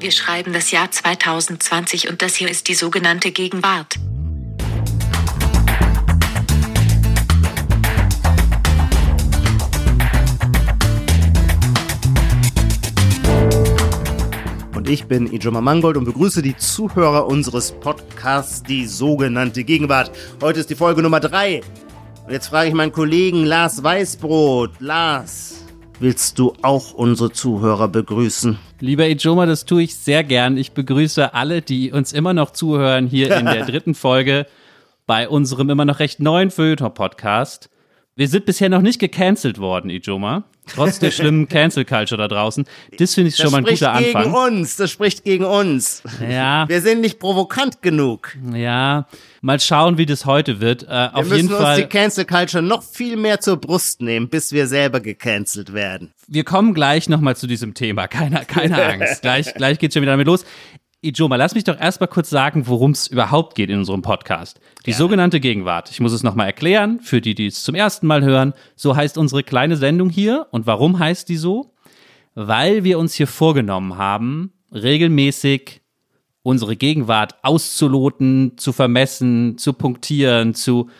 Wir schreiben das Jahr 2020 und das hier ist die sogenannte Gegenwart. Und ich bin Ijoma Mangold und begrüße die Zuhörer unseres Podcasts, die sogenannte Gegenwart. Heute ist die Folge Nummer 3. Und jetzt frage ich meinen Kollegen Lars Weißbrot. Lars, willst du auch unsere Zuhörer begrüßen? Lieber Ijoma, das tue ich sehr gern. Ich begrüße alle, die uns immer noch zuhören, hier in der dritten Folge bei unserem immer noch recht neuen Feuilleton-Podcast. Wir sind bisher noch nicht gecancelt worden, Ijoma. Trotz der schlimmen Cancel Culture da draußen. Das finde ich schon mal ein guter Anfang. Das spricht gegen uns, das spricht gegen uns. Ja. Wir sind nicht provokant genug. Ja, mal schauen, wie das heute wird. Äh, wir auf müssen jeden uns Fall. die Cancel Culture noch viel mehr zur Brust nehmen, bis wir selber gecancelt werden. Wir kommen gleich nochmal zu diesem Thema. Keine, keine Angst. gleich, gleich geht's schon wieder damit los. Ijoma, lass mich doch erstmal kurz sagen, worum es überhaupt geht in unserem Podcast. Die Ja. sogenannte Gegenwart. Ich muss es nochmal erklären, für die, die es zum ersten Mal hören. So heißt unsere kleine Sendung hier. Und warum heißt die so? Weil wir uns hier vorgenommen haben, regelmäßig unsere Gegenwart auszuloten, zu vermessen, zu punktieren, zu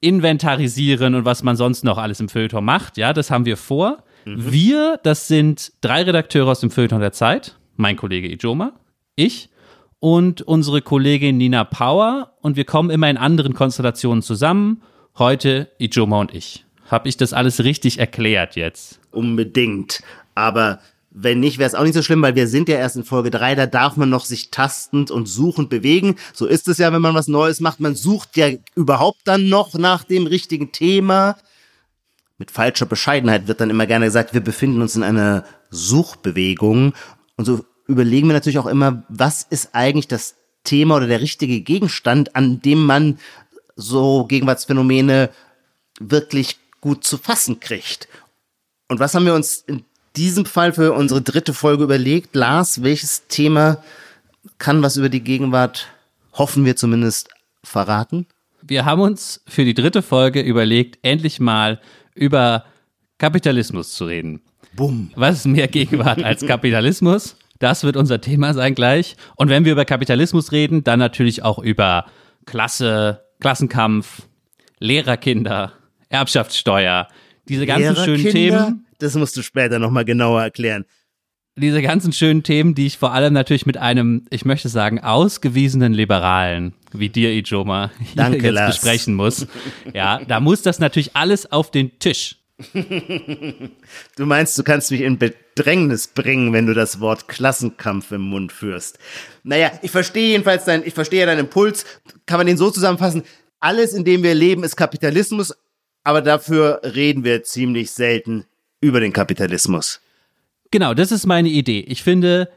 inventarisieren und was man sonst noch alles im Feuilleton macht. Ja, das haben wir vor. Wir, das sind drei Redakteure aus dem Feuilleton der Zeit. Mein Kollege Ijoma, ich und unsere Kollegin Nina Power. Und wir kommen immer in anderen Konstellationen zusammen. Heute Ijoma und ich. Habe ich das alles richtig erklärt jetzt? Unbedingt. Aber wenn nicht, wäre es auch nicht so schlimm, weil wir sind ja erst in Folge 3, da darf man noch sich tastend und suchend bewegen. So ist es ja, wenn man was Neues macht. Man sucht ja überhaupt dann noch nach dem richtigen Thema. Mit falscher Bescheidenheit wird dann immer gerne gesagt, wir befinden uns in einer Suchbewegung. Und so überlegen wir natürlich auch immer, was ist eigentlich das Thema oder der richtige Gegenstand, an dem man so Gegenwartsphänomene wirklich gut zu fassen kriegt. Und was haben wir uns in diesem Fall für unsere dritte Folge überlegt? Lars, welches Thema kann was über die Gegenwart, hoffen wir zumindest, verraten? Wir haben uns für die dritte Folge überlegt, endlich mal über Kapitalismus zu reden. Bumm. Was ist mehr Gegenwart als Kapitalismus? Das wird unser Thema sein gleich. Und wenn wir über Kapitalismus reden, dann natürlich auch über Klasse, Klassenkampf, Lehrerkinder, Erbschaftssteuer, diese ganzen schönen? Themen, Das musst du später nochmal genauer erklären. diese ganzen schönen Themen, die ich vor allem natürlich mit einem, ich möchte sagen, ausgewiesenen Liberalen wie dir, Ijoma, hier Danke, jetzt Lars. besprechen muss. Ja, da muss das natürlich alles auf den Tisch. Du meinst, du kannst mich in Bedrängnis bringen, wenn du das Wort Klassenkampf im Mund führst. Naja, ich verstehe jedenfalls dein, ich verstehe deinen Impuls. Kann man den so zusammenfassen? Alles, in dem wir leben, ist Kapitalismus, aber dafür reden wir ziemlich selten über den Kapitalismus. Genau, das ist meine Idee. Ich finde,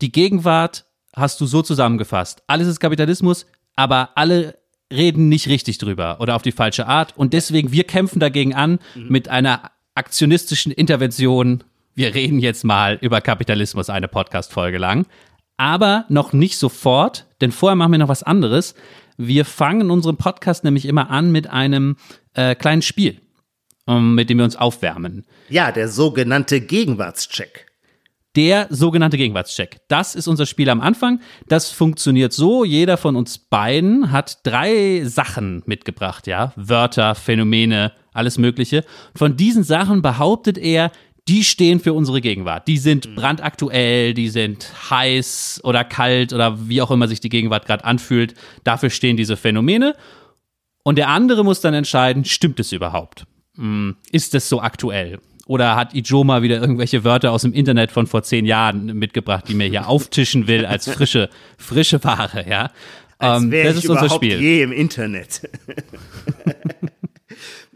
die Gegenwart hast du so zusammengefasst. Alles ist Kapitalismus, aber alle reden nicht richtig drüber oder auf die falsche Art. Und deswegen, wir kämpfen dagegen an mit einer aktionistischen Intervention. Wir reden jetzt mal über Kapitalismus eine Podcast-Folge lang. Aber noch nicht sofort, denn vorher machen wir noch was anderes. Wir fangen unseren Podcast nämlich immer an mit einem äh, kleinen Spiel, ähm, mit dem wir uns aufwärmen. Ja, der sogenannte Gegenwartscheck. Der sogenannte Gegenwartscheck. Das ist unser Spiel am Anfang. Das funktioniert so. Jeder von uns beiden hat drei Sachen mitgebracht, ja. Wörter, Phänomene, alles Mögliche. Von diesen Sachen behauptet er, die stehen für unsere Gegenwart. Die sind brandaktuell, die sind heiß oder kalt oder wie auch immer sich die Gegenwart gerade anfühlt. Dafür stehen diese Phänomene. Und der andere muss dann entscheiden, stimmt es überhaupt? Hm, Ist es so aktuell? Oder hat Ijoma wieder irgendwelche Wörter aus dem Internet von vor zehn Jahren mitgebracht, die mir hier auftischen will als frische, frische Ware, ja? Ähm, wäre das ist unser Spiel. je im Internet.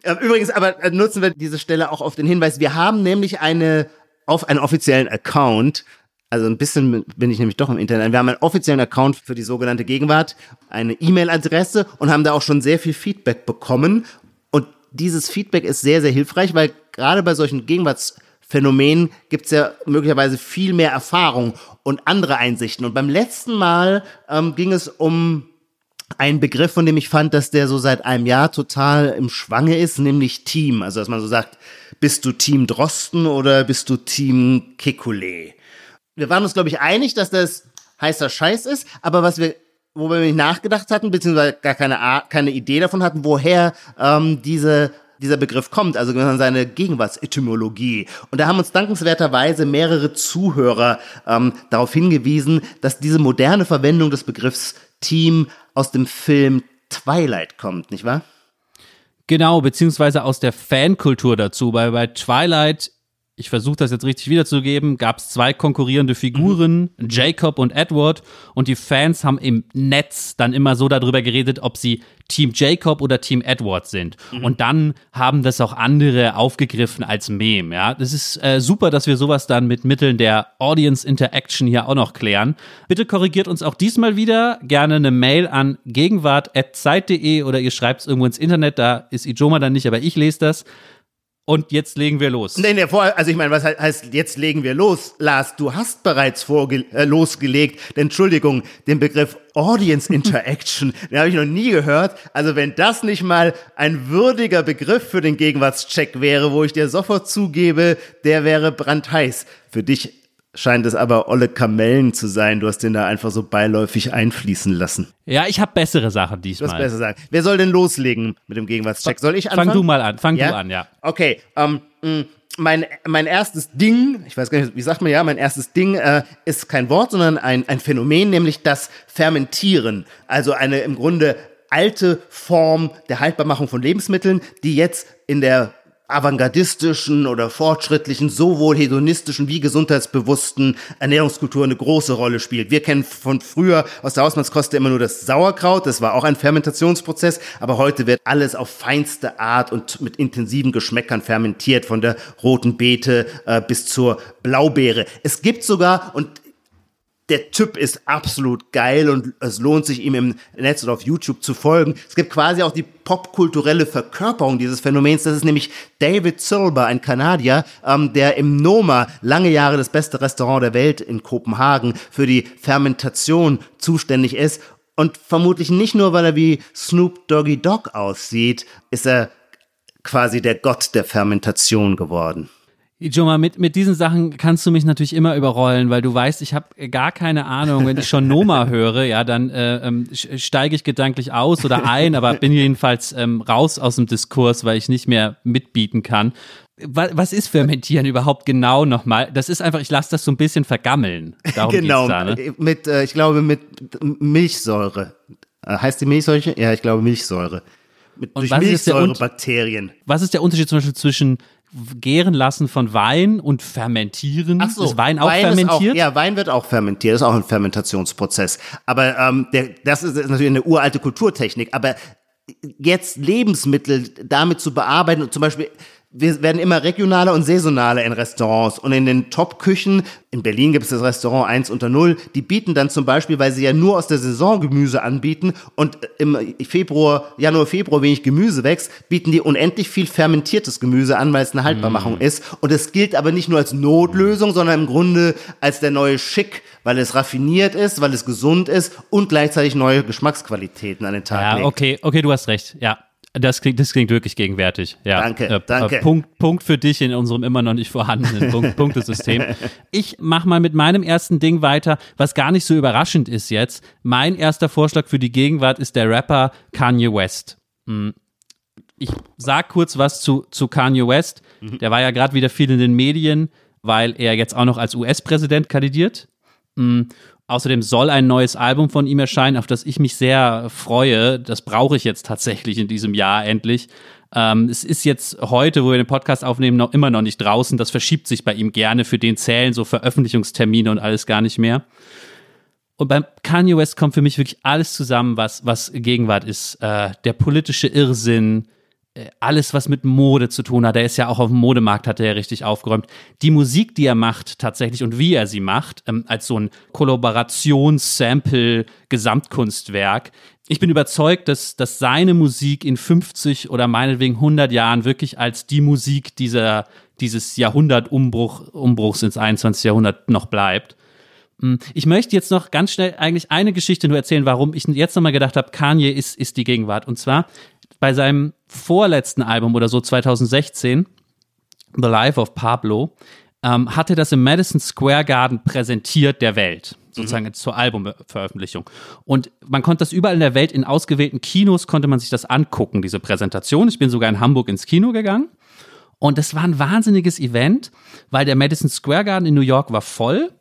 Ähm, Übrigens, aber äh, nutzen wir diese Stelle auch auf den Hinweis, wir haben nämlich eine, auf einen offiziellen Account, also ein bisschen bin ich nämlich doch im Internet, wir haben einen offiziellen Account für die sogenannte Gegenwart, eine E-Mail-Adresse und haben da auch schon sehr viel Feedback bekommen. Und dieses Feedback ist sehr, sehr hilfreich, weil gerade bei solchen Gegenwartsphänomenen gibt es ja möglicherweise viel mehr Erfahrung und andere Einsichten. Und beim letzten Mal ähm, ging es um ein Begriff, von dem ich fand, dass der so seit einem Jahr total im Schwange ist, nämlich Team. Also, dass man so sagt, bist du Team Drosten oder bist du Team Kekulé? Wir waren uns, glaube ich, einig, dass das heißer Scheiß ist, aber was wir wo wir nicht nachgedacht hatten, beziehungsweise gar keine, keine Idee davon hatten, woher ähm, diese dieser Begriff kommt, also seine Gegenwartsetymologie. Und da haben uns dankenswerterweise mehrere Zuhörer ähm, darauf hingewiesen, dass diese moderne Verwendung des Begriffs Team aus dem Film Twilight kommt, nicht wahr? Genau, beziehungsweise aus der Fankultur dazu. Weil bei Twilight ich versuche das jetzt richtig wiederzugeben, gab es zwei konkurrierende Figuren, mhm. Jacob und Edward, und die Fans haben im Netz dann immer so darüber geredet, ob sie Team Jacob oder Team Edward sind. Mhm. Und dann haben das auch andere aufgegriffen als Meme. Ja, das ist äh, super, dass wir sowas dann mit Mitteln der Audience Interaction hier auch noch klären. Bitte korrigiert uns auch diesmal wieder gerne eine Mail an gegenwart@zeit.de oder ihr schreibt es irgendwo ins Internet. Da ist Ijoma dann nicht, aber ich lese das. Und jetzt legen wir los. Nee, nee, vor, also ich meine, was heißt, jetzt legen wir los? Lars, du hast bereits vorge äh, losgelegt. Denn, Entschuldigung, den Begriff Audience Interaction, den habe ich noch nie gehört. Also wenn das nicht mal ein würdiger Begriff für den Gegenwartscheck wäre, wo ich dir sofort zugebe, der wäre brandheiß. Für dich scheint es aber olle Kamellen zu sein. Du hast den da einfach so beiläufig einfließen lassen. Ja, ich habe bessere Sachen diesmal. Du hast bessere Sachen. Wer soll denn loslegen mit dem Gegenwartscheck? Soll ich anfangen? Fang du mal an. Fang ja? du an, ja. Okay. Ähm, mm, mein, mein erstes Ding, ich weiß gar nicht, wie sagt man ja, mein erstes Ding äh, ist kein Wort, sondern ein, ein Phänomen, nämlich das Fermentieren. Also eine im Grunde alte Form der Haltbarmachung von Lebensmitteln, die jetzt in der avantgardistischen oder fortschrittlichen, sowohl hedonistischen wie gesundheitsbewussten Ernährungskultur eine große Rolle spielt. Wir kennen von früher aus der Hausmannskoste immer nur das Sauerkraut, das war auch ein Fermentationsprozess, aber heute wird alles auf feinste Art und mit intensiven Geschmäckern fermentiert, von der roten Beete äh, bis zur Blaubeere. Es gibt sogar, und der Typ ist absolut geil und es lohnt sich ihm im Netz oder auf YouTube zu folgen. Es gibt quasi auch die popkulturelle Verkörperung dieses Phänomens. Das ist nämlich David Silber, ein Kanadier, ähm, der im Noma lange Jahre das beste Restaurant der Welt in Kopenhagen für die Fermentation zuständig ist. Und vermutlich nicht nur, weil er wie Snoop Doggy Dogg aussieht, ist er quasi der Gott der Fermentation geworden. Ijoma, mit, mit diesen Sachen kannst du mich natürlich immer überrollen, weil du weißt, ich habe gar keine Ahnung. Wenn ich schon Noma höre, ja, dann äh, ähm, steige ich gedanklich aus oder ein, aber bin jedenfalls ähm, raus aus dem Diskurs, weil ich nicht mehr mitbieten kann. Was, was ist Fermentieren überhaupt genau nochmal? Das ist einfach, ich lasse das so ein bisschen vergammeln. Darum genau, da, ne? mit, äh, ich glaube, mit Milchsäure. Äh, heißt die Milchsäure? Ja, ich glaube Milchsäure. Mit, durch Milchsäurebakterien. Was ist der Unterschied zum Beispiel zwischen Gären lassen von Wein und Fermentieren. Ach so, ist Wein auch Wein fermentiert? Auch, ja, Wein wird auch fermentiert, ist auch ein Fermentationsprozess. Aber ähm, der, das ist natürlich eine uralte Kulturtechnik. Aber jetzt Lebensmittel damit zu bearbeiten und zum Beispiel wir werden immer regionaler und saisonaler in Restaurants und in den Top-Küchen. In Berlin gibt es das Restaurant 1 unter 0. Die bieten dann zum Beispiel, weil sie ja nur aus der Saison Gemüse anbieten und im Februar, Januar, Februar wenig Gemüse wächst, bieten die unendlich viel fermentiertes Gemüse an, weil es eine Haltbarmachung mm. ist. Und es gilt aber nicht nur als Notlösung, sondern im Grunde als der neue Schick, weil es raffiniert ist, weil es gesund ist und gleichzeitig neue Geschmacksqualitäten an den Tag ja, legt. Ja, okay, okay, du hast recht. Ja, das klingt, das klingt wirklich gegenwärtig. Ja. Danke, äh, danke. Punkt, Punkt für dich in unserem immer noch nicht vorhandenen Punkt, Punktesystem. Ich mache mal mit meinem ersten Ding weiter, was gar nicht so überraschend ist jetzt. Mein erster Vorschlag für die Gegenwart ist der Rapper Kanye West. Hm. Ich sag kurz was zu, zu Kanye West. Mhm. Der war ja gerade wieder viel in den Medien, weil er jetzt auch noch als US-Präsident kandidiert. Außerdem soll ein neues Album von ihm erscheinen, auf das ich mich sehr freue. Das brauche ich jetzt tatsächlich in diesem Jahr endlich. Ähm, es ist jetzt heute, wo wir den Podcast aufnehmen, noch immer noch nicht draußen. Das verschiebt sich bei ihm gerne. Für den zählen so Veröffentlichungstermine und alles gar nicht mehr. Und beim Kanye West kommt für mich wirklich alles zusammen, was, was Gegenwart ist. Äh, der politische Irrsinn, alles, was mit Mode zu tun hat. Er ist ja auch auf dem Modemarkt, hat er ja richtig aufgeräumt. Die Musik, die er macht tatsächlich und wie er sie macht, ähm, als so ein Kollaborations-Sample-Gesamtkunstwerk. Ich bin überzeugt, dass, dass seine Musik in 50 oder meinetwegen 100 Jahren wirklich als die Musik dieser, dieses Jahrhundertumbruchs ins 21. Jahrhundert noch bleibt. Hm, Ich möchte jetzt noch ganz schnell eigentlich eine Geschichte nur erzählen, warum ich jetzt nochmal gedacht habe, Kanye ist, ist die Gegenwart. Und zwar bei seinem vorletzten Album oder so 2016, The Life of Pablo, ähm, hatte das im Madison Square Garden präsentiert der Welt, sozusagen zur Albumveröffentlichung. Und man konnte das überall in der Welt, in ausgewählten Kinos konnte man sich das angucken, diese Präsentation. Ich bin sogar in Hamburg ins Kino gegangen. Und das war ein wahnsinniges Event, weil der Madison Square Garden in New York war voll.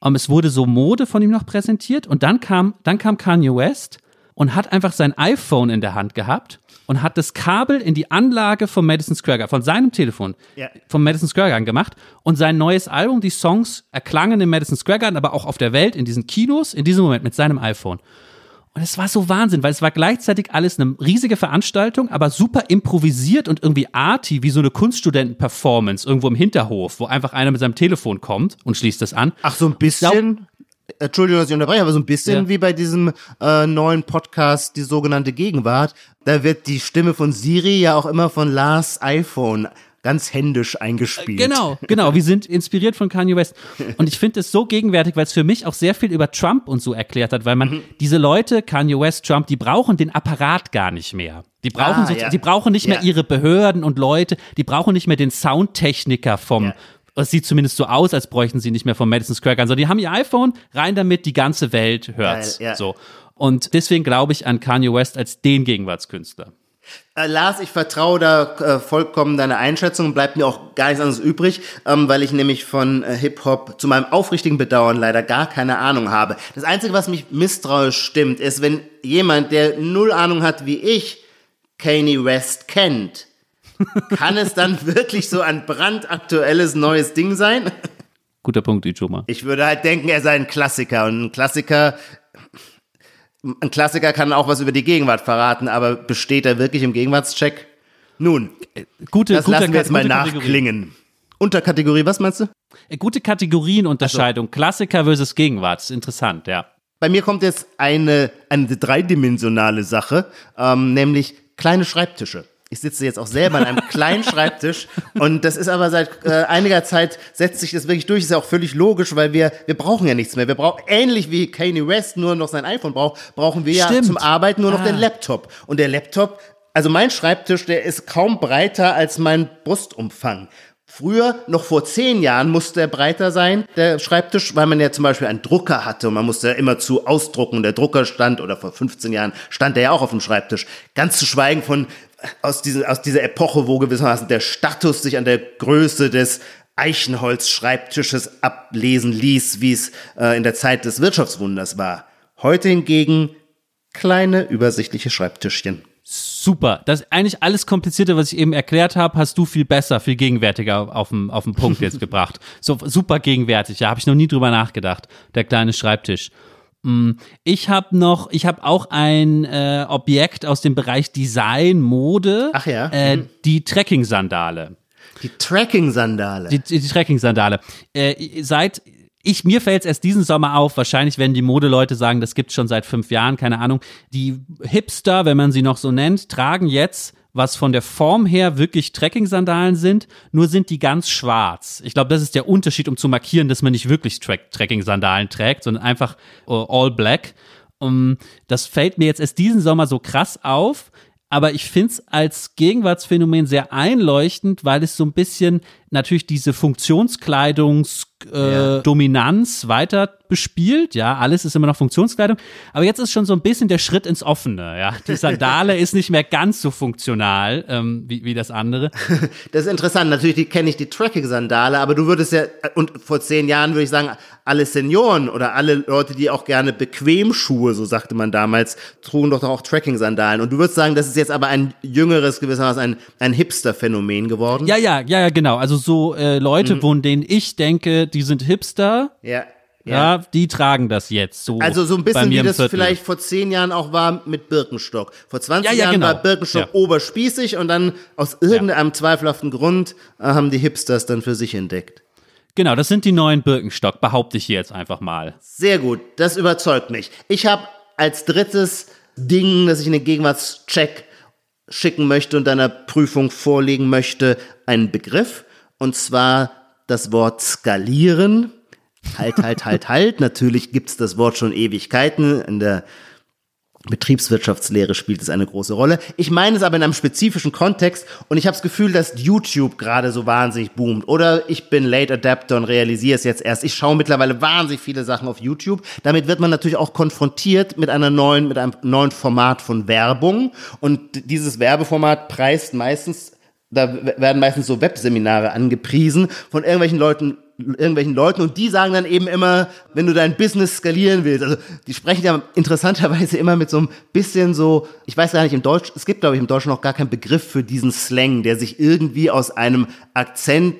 Und es wurde so Mode von ihm noch präsentiert. Und dann kam, dann kam Kanye West und hat einfach sein iPhone in der Hand gehabt und hat das Kabel in die Anlage vom Madison Square Garden, von seinem Telefon, Ja. vom Madison Square Garden gemacht. Und sein neues Album, die Songs erklangen im Madison Square Garden, aber auch auf der Welt, in diesen Kinos, in diesem Moment mit seinem iPhone. Und es war so Wahnsinn, weil es war gleichzeitig alles eine riesige Veranstaltung, aber super improvisiert und irgendwie arty, wie so eine Kunststudenten-Performance irgendwo im Hinterhof, wo einfach einer mit seinem Telefon kommt und schließt es an. Ach, so ein bisschen. Entschuldigung, dass ich unterbreche, aber so ein bisschen Ja. wie bei diesem äh, neuen Podcast, die sogenannte Gegenwart. Da wird die Stimme von Siri ja auch immer von Lars iPhone ganz händisch eingespielt. Genau, genau. Wir sind inspiriert von Kanye West. Und ich finde es so gegenwärtig, weil es für mich auch sehr viel über Trump und so erklärt hat, weil man Mhm. diese Leute, Kanye West, Trump, die brauchen den Apparat gar nicht mehr. Die brauchen, Ah, so, ja. die brauchen nicht mehr Ja. ihre Behörden und Leute, die brauchen nicht mehr den Soundtechniker vom, Ja. Es sieht zumindest so aus, als bräuchten sie nicht mehr vom Madison Square Garden, sondern die haben ihr iPhone, rein damit, die ganze Welt hört's. Geil, ja. So. Und deswegen glaube ich an Kanye West als den Gegenwartskünstler. Äh, Lars, ich vertraue da äh, vollkommen deiner Einschätzung, bleibt mir auch gar nichts anderes übrig, ähm, weil ich nämlich von äh, Hip-Hop zu meinem aufrichtigen Bedauern leider gar keine Ahnung habe. Das Einzige, was mich misstrauisch stimmt, ist, wenn jemand, der null Ahnung hat wie ich, Kanye West kennt, kann es dann wirklich so ein brandaktuelles neues Ding sein? Guter Punkt, Ijoma. Ich würde halt denken, er sei ein Klassiker und ein Klassiker, ein Klassiker kann auch was über die Gegenwart verraten, aber besteht er wirklich im Gegenwartscheck? Nun, Gute, das gute, lassen wir jetzt mal nachklingen. Unterkategorie, was meinst du? Äh, Gute Kategorienunterscheidung. Klassiker versus Gegenwart. Interessant, ja. Bei mir kommt jetzt eine, eine dreidimensionale Sache, ähm, nämlich kleine Schreibtische. Ich sitze jetzt auch selber an einem kleinen Schreibtisch und das ist aber seit äh, einiger Zeit setzt sich das wirklich durch. Ist ja auch völlig logisch, weil wir wir brauchen ja nichts mehr. Wir brauchen ähnlich wie Kanye West nur noch sein iPhone braucht, brauchen wir ja Stimmt. zum Arbeiten nur noch Ah. den Laptop. Und der Laptop, also mein Schreibtisch, der ist kaum breiter als mein Brustumfang. Früher, noch vor zehn Jahren, musste er breiter sein, der Schreibtisch, weil man ja zum Beispiel einen Drucker hatte und man musste ja immer zu ausdrucken. Der Drucker stand, oder vor 15 Jahren stand er ja auch auf dem Schreibtisch. Ganz zu schweigen von aus, diese, aus dieser Epoche, wo gewissermaßen der Status sich an der Größe des Eichenholz-Schreibtisches ablesen ließ, wie es äh, in der Zeit des Wirtschaftswunders war. Heute hingegen kleine, übersichtliche Schreibtischchen. Super. Das ist eigentlich alles Komplizierte, was ich eben erklärt habe, hast du viel besser, viel gegenwärtiger auf den, auf den Punkt jetzt gebracht. So super gegenwärtig. Ja, habe ich noch nie drüber nachgedacht. Der kleine Schreibtisch. Mm, Ich habe noch, ich habe auch ein äh, Objekt aus dem Bereich Design, Mode. Ach ja? Äh, die Trekking-Sandale. Die Tracking-Sandale. Die, die Trekking-Sandale. Äh, seit ich, mir fällt es erst diesen Sommer auf, wahrscheinlich werden die Modeleute sagen, das gibt's schon seit fünf Jahren, keine Ahnung. Die Hipster, wenn man sie noch so nennt, tragen jetzt, was von der Form her wirklich Trekking-Sandalen sind, nur sind die ganz schwarz. Ich glaube, das ist der Unterschied, um zu markieren, dass man nicht wirklich Track Trekking-Sandalen trägt, sondern einfach äh, all black. Um, das fällt mir jetzt erst diesen Sommer so krass auf, aber ich finde es als Gegenwartsphänomen sehr einleuchtend, weil es so ein bisschen natürlich diese Funktionskleidungsdominanz äh, Dominanz weiter bespielt. Ja, alles ist immer noch Funktionskleidung. Aber jetzt ist schon so ein bisschen der Schritt ins Offene. Ja, die Sandale ist nicht mehr ganz so funktional ähm, wie, wie das andere. Das ist interessant. Natürlich kenne ich die Tracking-Sandale, aber du würdest ja, und vor zehn Jahren würde ich sagen, alle Senioren oder alle Leute, die auch gerne Bequemschuhe, so sagte man damals, trugen doch auch Tracking-Sandalen. Und du würdest sagen, das ist jetzt aber ein jüngeres, gewissermaßen ein, ein Hipster-Phänomen geworden. Ja, ja, ja, ja, genau. Also so äh, Leute, von denen ich denke, die sind Hipster. Ja. Ja, die tragen das jetzt so. Also so ein bisschen wie das vielleicht vor zehn Jahren auch war mit Birkenstock. Vor 20 Ja, ja, Jahren genau. war Birkenstock Ja. oberspießig und dann aus irgendeinem zweifelhaften Grund äh, haben die Hipsters dann für sich entdeckt. Genau, das sind die neuen Birkenstock, behaupte ich hier jetzt einfach mal. Sehr gut, das überzeugt mich. Ich habe als drittes Ding, das ich in den Gegenwartscheck schicken möchte und einer Prüfung vorlegen möchte, einen Begriff. Und zwar das Wort skalieren. Halt, halt, halt, halt. Natürlich gibt's das Wort schon Ewigkeiten. In der Betriebswirtschaftslehre spielt es eine große Rolle. Ich meine es aber in einem spezifischen Kontext und ich habe das Gefühl, dass YouTube gerade so wahnsinnig boomt. Oder ich bin Late Adapter und realisiere es jetzt erst. Ich schaue mittlerweile wahnsinnig viele Sachen auf YouTube. Damit wird man natürlich auch konfrontiert mit einer neuen, mit einem neuen Format von Werbung. Und dieses Werbeformat preist meistens da werden meistens so Webseminare angepriesen von irgendwelchen Leuten, irgendwelchen Leuten und die sagen dann eben immer, wenn du dein Business skalieren willst, also die sprechen ja interessanterweise immer mit so ein bisschen so, ich weiß gar nicht im Deutsch, es gibt glaube ich im Deutschen noch gar keinen Begriff für diesen Slang, der sich irgendwie aus einem Akzent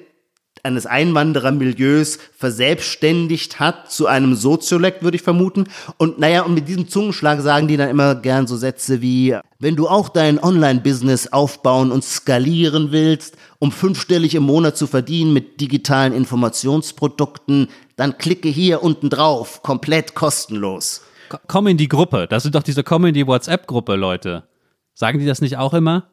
eines Einwanderermilieus verselbstständigt hat zu einem Soziolekt, würde ich vermuten. Und naja, und mit diesem Zungenschlag sagen die dann immer gern so Sätze wie, wenn du auch dein Online-Business aufbauen und skalieren willst, um fünfstellig im Monat zu verdienen mit digitalen Informationsprodukten, dann klicke hier unten drauf, komplett kostenlos. Komm in die Gruppe. Das sind doch diese Komm in die WhatsApp-Gruppe, Leute. Sagen die das nicht auch immer?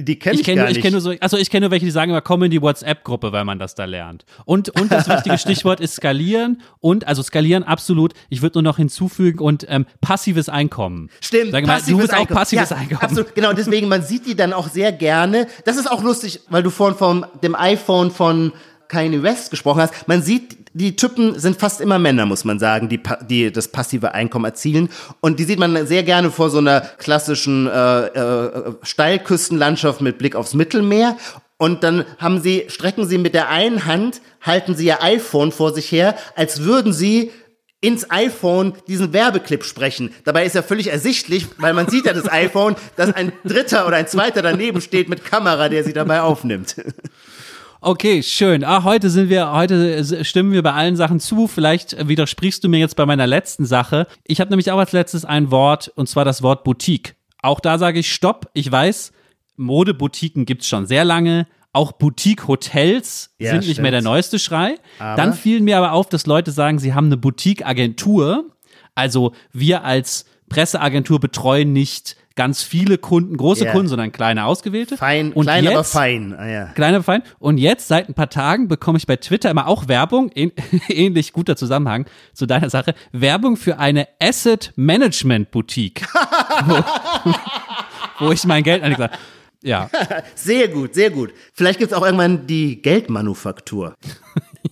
Die kenne ich, ich kenn, gar nicht. Ich kenne nur so, also ich kenne nur welche, die sagen immer, komm in die WhatsApp-Gruppe, weil man das da lernt. Und, und das wichtige Stichwort ist skalieren und, also skalieren absolut. Ich würde nur noch hinzufügen und ähm, passives Einkommen. Stimmt, Sag mal, du bist auch passives ja, Einkommen. Absolut, genau, deswegen, man sieht die dann auch sehr gerne. Das ist auch lustig, weil du vorhin von dem iPhone von Kanye West gesprochen hast. Man sieht, die Typen sind fast immer Männer, muss man sagen, die, die das passive Einkommen erzielen. Und die sieht man sehr gerne vor so einer klassischen äh, äh, Steilküstenlandschaft mit Blick aufs Mittelmeer. Und dann haben sie, strecken sie mit der einen Hand, halten sie ihr iPhone vor sich her, als würden sie ins iPhone diesen Werbeclip sprechen. Dabei ist ja völlig ersichtlich, weil man sieht ja das iPhone, dass ein dritter oder ein zweiter daneben steht mit Kamera, der sie dabei aufnimmt. Okay, schön. Ah, heute sind wir, heute stimmen wir bei allen Sachen zu. Vielleicht widersprichst du mir jetzt bei meiner letzten Sache. Ich habe nämlich auch als letztes ein Wort, und zwar das Wort Boutique. Auch da sage ich Stopp. Ich weiß, Modeboutiquen gibt's schon sehr lange. Auch Boutique-Hotels Ja, sind nicht stimmt. mehr der neueste Schrei. Aber- Dann fiel mir aber auf, dass Leute sagen, sie haben eine Boutique-Agentur. Also wir als Presseagentur betreuen nicht ganz viele Kunden, große Ja. Kunden, sondern kleine ausgewählte. Fein, Und klein, jetzt, aber fein. Ah, ja. Kleiner aber fein. Und jetzt, seit ein paar Tagen, bekomme ich bei Twitter immer auch Werbung, ähn, ähnlich guter Zusammenhang zu deiner Sache, Werbung für eine Asset Management Boutique. wo, wo ich mein Geld angelegt habe. Ja, Sehr gut, sehr gut. Vielleicht gibt's auch irgendwann die Geldmanufaktur.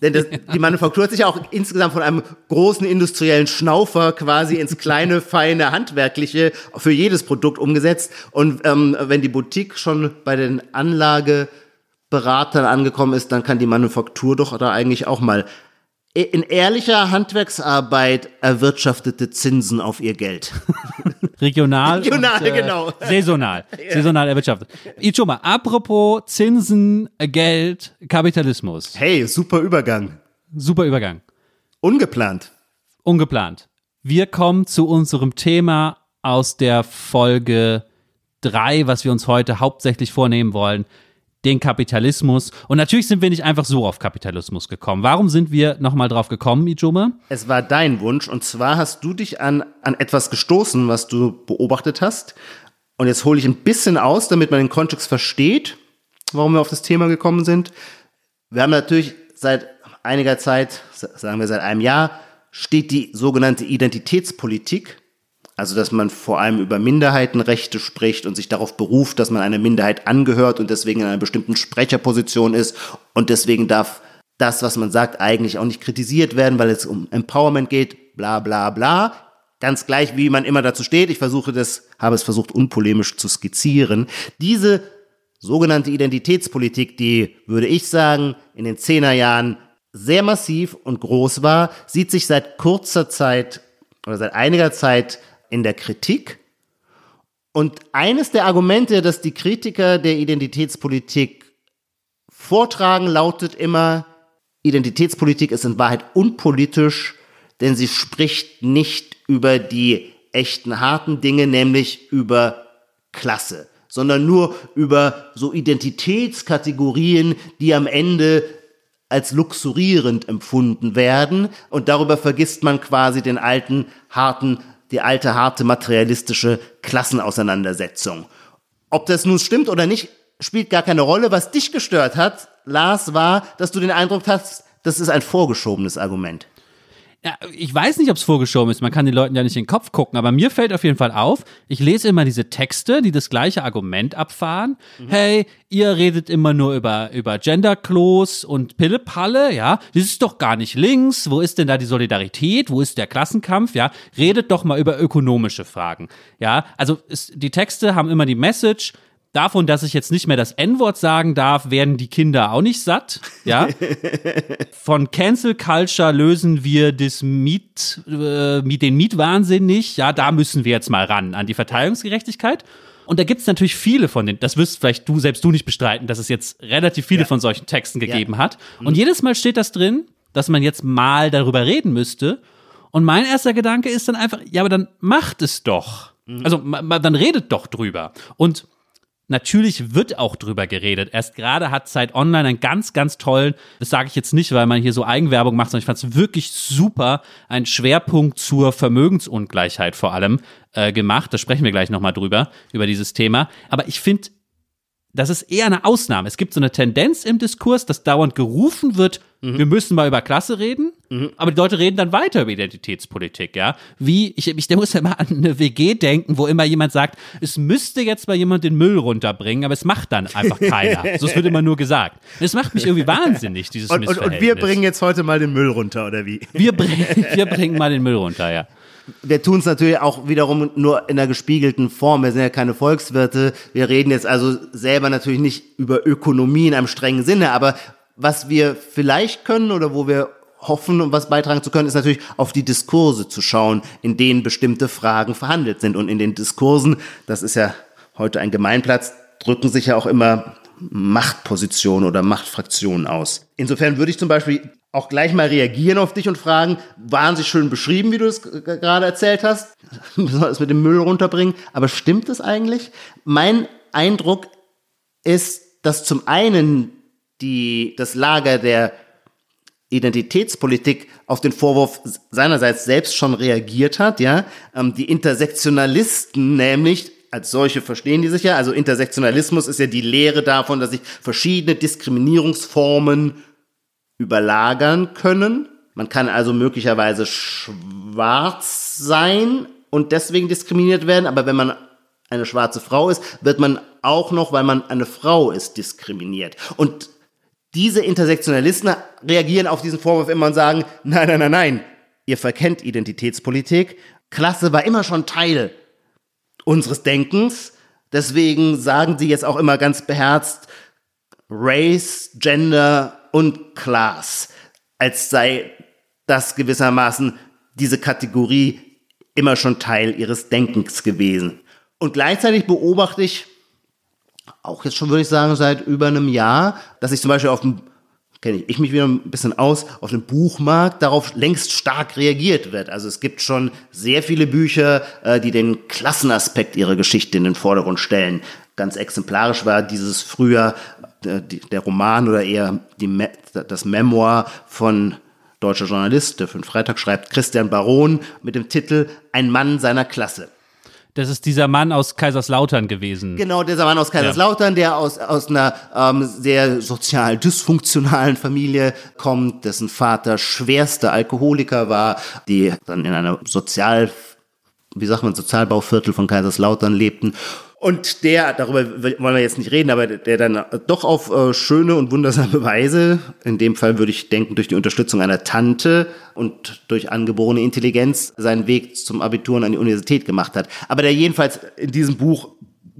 Denn das, die Manufaktur hat sich ja auch insgesamt von einem großen industriellen Schnaufer quasi ins kleine, feine, handwerkliche für jedes Produkt umgesetzt. Und ähm, wenn die Boutique schon bei den Anlageberatern angekommen ist, dann kann die Manufaktur doch da eigentlich auch mal in ehrlicher Handwerksarbeit erwirtschaftete Zinsen auf ihr Geld. regional. Regional, und, äh, genau. Saisonal. Saisonal erwirtschaftet. Ichoma, apropos Zinsen, Geld, Kapitalismus. Hey, super Übergang. Super Übergang. Ungeplant. ungeplant. Wir kommen zu unserem Thema aus der Folge 3, was wir uns heute hauptsächlich vornehmen wollen, den Kapitalismus. Und natürlich sind wir nicht einfach so auf Kapitalismus gekommen. Warum sind wir nochmal drauf gekommen, Ijoma? Es war dein Wunsch und zwar hast du dich an, an etwas gestoßen, was du beobachtet hast. Und jetzt hole ich ein bisschen aus, damit man den Kontext versteht, warum wir auf das Thema gekommen sind. Wir haben natürlich seit einiger Zeit, sagen wir seit einem Jahr, steht die sogenannte Identitätspolitik. Also, dass man vor allem über Minderheitenrechte spricht und sich darauf beruft, dass man einer Minderheit angehört und deswegen in einer bestimmten Sprecherposition ist. Und deswegen darf das, was man sagt, eigentlich auch nicht kritisiert werden, weil es um Empowerment geht, bla bla bla. Ganz gleich, wie man immer dazu steht. Ich versuche das, habe es versucht, unpolemisch zu skizzieren. Diese sogenannte Identitätspolitik, die, würde ich sagen, in den Zehnerjahren sehr massiv und groß war, sieht sich seit kurzer Zeit oder seit einiger Zeit in der Kritik. Und eines der Argumente, das die Kritiker der Identitätspolitik vortragen, lautet immer, Identitätspolitik ist in Wahrheit unpolitisch, denn sie spricht nicht über die echten harten Dinge, nämlich über Klasse, sondern nur über so Identitätskategorien, die am Ende als luxurierend empfunden werden und darüber vergisst man quasi den alten harten, die alte harte materialistische Klassenauseinandersetzung. Ob das nun stimmt oder nicht, spielt gar keine Rolle. Was dich gestört hat, Lars, war, dass du den Eindruck hast, das ist ein vorgeschobenes Argument. Ja, ich weiß nicht, ob es vorgeschoben ist. Man kann den Leuten ja nicht in den Kopf gucken, aber mir fällt auf jeden Fall auf, ich lese immer diese Texte, die das gleiche Argument abfahren. Mhm. Hey, ihr redet immer nur über, über Genderklos und Pillepalle, ja. Das ist doch gar nicht links. Wo ist denn da die Solidarität? Wo ist der Klassenkampf? Ja, redet doch mal über ökonomische Fragen. Ja, also es, die Texte haben immer die Message, davon, dass ich jetzt nicht mehr das N-Wort sagen darf, werden die Kinder auch nicht satt. Ja. Von Cancel Culture lösen wir das Miet, äh, den Mietwahnsinn nicht. Ja, da müssen wir jetzt mal ran an die Verteilungsgerechtigkeit. Und da gibt es natürlich viele von den, das wirst vielleicht du selbst du nicht bestreiten, dass es jetzt relativ viele ja. von solchen Texten gegeben ja. hat. Und mhm. jedes Mal steht das drin, dass man jetzt mal darüber reden müsste. Und mein erster Gedanke ist dann einfach, ja, aber dann macht es doch. Mhm. Also dann redet doch drüber. Und Natürlich wird auch drüber geredet. Erst gerade hat Zeit Online einen ganz, ganz tollen, das sage ich jetzt nicht, weil man hier so Eigenwerbung macht, sondern ich fand es wirklich super, einen Schwerpunkt zur Vermögensungleichheit vor allem äh, gemacht. Da sprechen wir gleich nochmal drüber, über dieses Thema. Aber ich finde, das ist eher eine Ausnahme. Es gibt so eine Tendenz im Diskurs, dass dauernd gerufen wird, mhm. wir müssen mal über Klasse reden, mhm. aber die Leute reden dann weiter über Identitätspolitik, ja. Wie, ich, ich muss ja mal an eine WG denken, wo immer jemand sagt, es müsste jetzt mal jemand den Müll runterbringen, aber es macht dann einfach keiner. so, es wird immer nur gesagt. Es macht mich irgendwie wahnsinnig, dieses und, und, und wir bringen jetzt heute mal den Müll runter, oder wie? Wir, bring, wir bringen mal den Müll runter, ja wir tun es natürlich auch wiederum nur in der gespiegelten Form. Wir sind ja keine Volkswirte. Wir reden jetzt also selber natürlich nicht über Ökonomie in einem strengen Sinne, aber was wir vielleicht können oder wo wir hoffen, um was beitragen zu können, ist natürlich auf die Diskurse zu schauen, in denen bestimmte Fragen verhandelt sind. Und in den Diskursen, das ist ja heute ein Gemeinplatz, drücken sich ja auch immer Machtpositionen oder Machtfraktionen aus. Insofern würde ich zum Beispiel auch gleich mal reagieren auf dich und fragen, waren sie schön beschrieben, wie du es gerade erzählt hast? Besonders mit dem Müll runterbringen. Aber stimmt es eigentlich? Mein Eindruck ist, dass zum einen die, das Lager der Identitätspolitik auf den Vorwurf seinerseits selbst schon reagiert hat, ja. Ähm, die Intersektionalisten nämlich als solche verstehen die sich ja. Also Intersektionalismus ist ja die Lehre davon, dass sich verschiedene Diskriminierungsformen überlagern können. Man kann also möglicherweise schwarz sein und deswegen diskriminiert werden, aber wenn man eine schwarze Frau ist, wird man auch noch, weil man eine Frau ist, diskriminiert. Und diese Intersektionalisten reagieren auf diesen Vorwurf immer und sagen, nein, nein, nein, nein, ihr verkennt Identitätspolitik. Klasse war immer schon Teil unseres Denkens. Deswegen sagen sie jetzt auch immer ganz beherzt Race, Gender und Class, als sei das gewissermaßen diese Kategorie immer schon Teil ihres Denkens gewesen. Und gleichzeitig beobachte ich, auch jetzt schon würde ich sagen, seit über einem Jahr, dass ich zum Beispiel auf dem kenne ich mich wieder ein bisschen aus, auf dem Buchmarkt darauf längst stark reagiert wird. Also es gibt schon sehr viele Bücher, äh, die den Klassenaspekt ihrer Geschichte in den Vordergrund stellen. Ganz exemplarisch war dieses früher der, der Roman oder eher die, das Memoir von deutscher Journalist, der für den Freitag schreibt, Christian Baron mit dem Titel Ein Mann seiner Klasse. Das ist dieser Mann aus Kaiserslautern gewesen. Genau, dieser Mann aus Kaiserslautern, ja. der aus, aus einer ähm, sehr sozial dysfunktionalen Familie kommt, dessen Vater schwerster Alkoholiker war, die dann in einer Sozial, wie sagt man, Sozialbauviertel von Kaiserslautern lebten und der, darüber wollen wir jetzt nicht reden, aber der dann doch auf äh, schöne und wundersame Weise, in dem Fall würde ich denken, durch die Unterstützung einer Tante und durch angeborene Intelligenz seinen Weg zum Abitur und an die Universität gemacht hat. Aber der jedenfalls in diesem Buch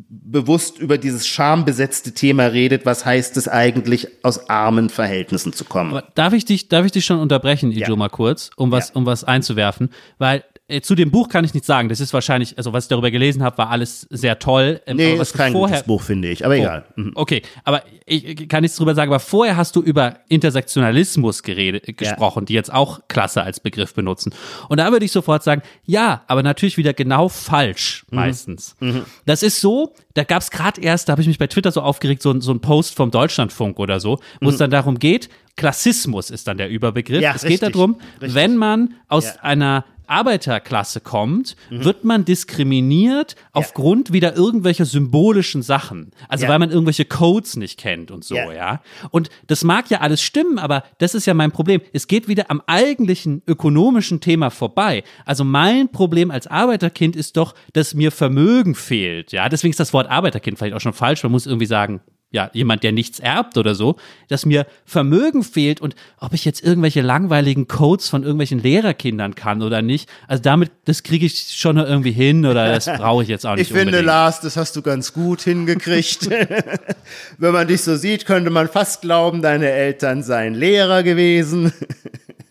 bewusst über dieses schambesetzte Thema redet, was heißt es eigentlich, aus armen Verhältnissen zu kommen. Aber darf ich dich, darf ich dich schon unterbrechen, Ijo, ja. mal kurz, um was, ja. um was einzuwerfen? Weil zu dem Buch kann ich nichts sagen. Das ist wahrscheinlich, also was ich darüber gelesen habe, war alles sehr toll. Ähm, nee, ist kein vorher, gutes Buch, finde ich, aber oh, egal. Mhm. Okay, aber ich kann nichts darüber sagen, aber vorher hast du über Intersektionalismus geredet, äh, gesprochen, ja. die jetzt auch Klasse als Begriff benutzen. Und da würde ich sofort sagen, ja, aber natürlich wieder genau falsch mhm. meistens. Mhm. Das ist so, da gab es gerade erst, da habe ich mich bei Twitter so aufgeregt, so, so ein Post vom Deutschlandfunk oder so, wo es mhm. dann darum geht, Klassismus ist dann der Überbegriff. Ja, es richtig, geht darum, richtig. wenn man aus ja. einer Arbeiterklasse kommt, wird man diskriminiert aufgrund wieder irgendwelcher symbolischen Sachen. Also Ja. weil man irgendwelche Codes nicht kennt und so, Ja. ja. Und das mag ja alles stimmen, aber das ist ja mein Problem. Es geht wieder am eigentlichen ökonomischen Thema vorbei. Also mein Problem als Arbeiterkind ist doch, dass mir Vermögen fehlt, ja. Deswegen ist das Wort Arbeiterkind vielleicht auch schon falsch. Man muss irgendwie sagen, ja, jemand, der nichts erbt oder so, dass mir Vermögen fehlt und ob ich jetzt irgendwelche langweiligen Codes von irgendwelchen Lehrerkindern kann oder nicht. Also damit, das kriege ich schon noch irgendwie hin oder das brauche ich jetzt auch nicht Ich finde, unbedingt. Lars, das hast du ganz gut hingekriegt. Wenn man dich so sieht, könnte man fast glauben, deine Eltern seien Lehrer gewesen.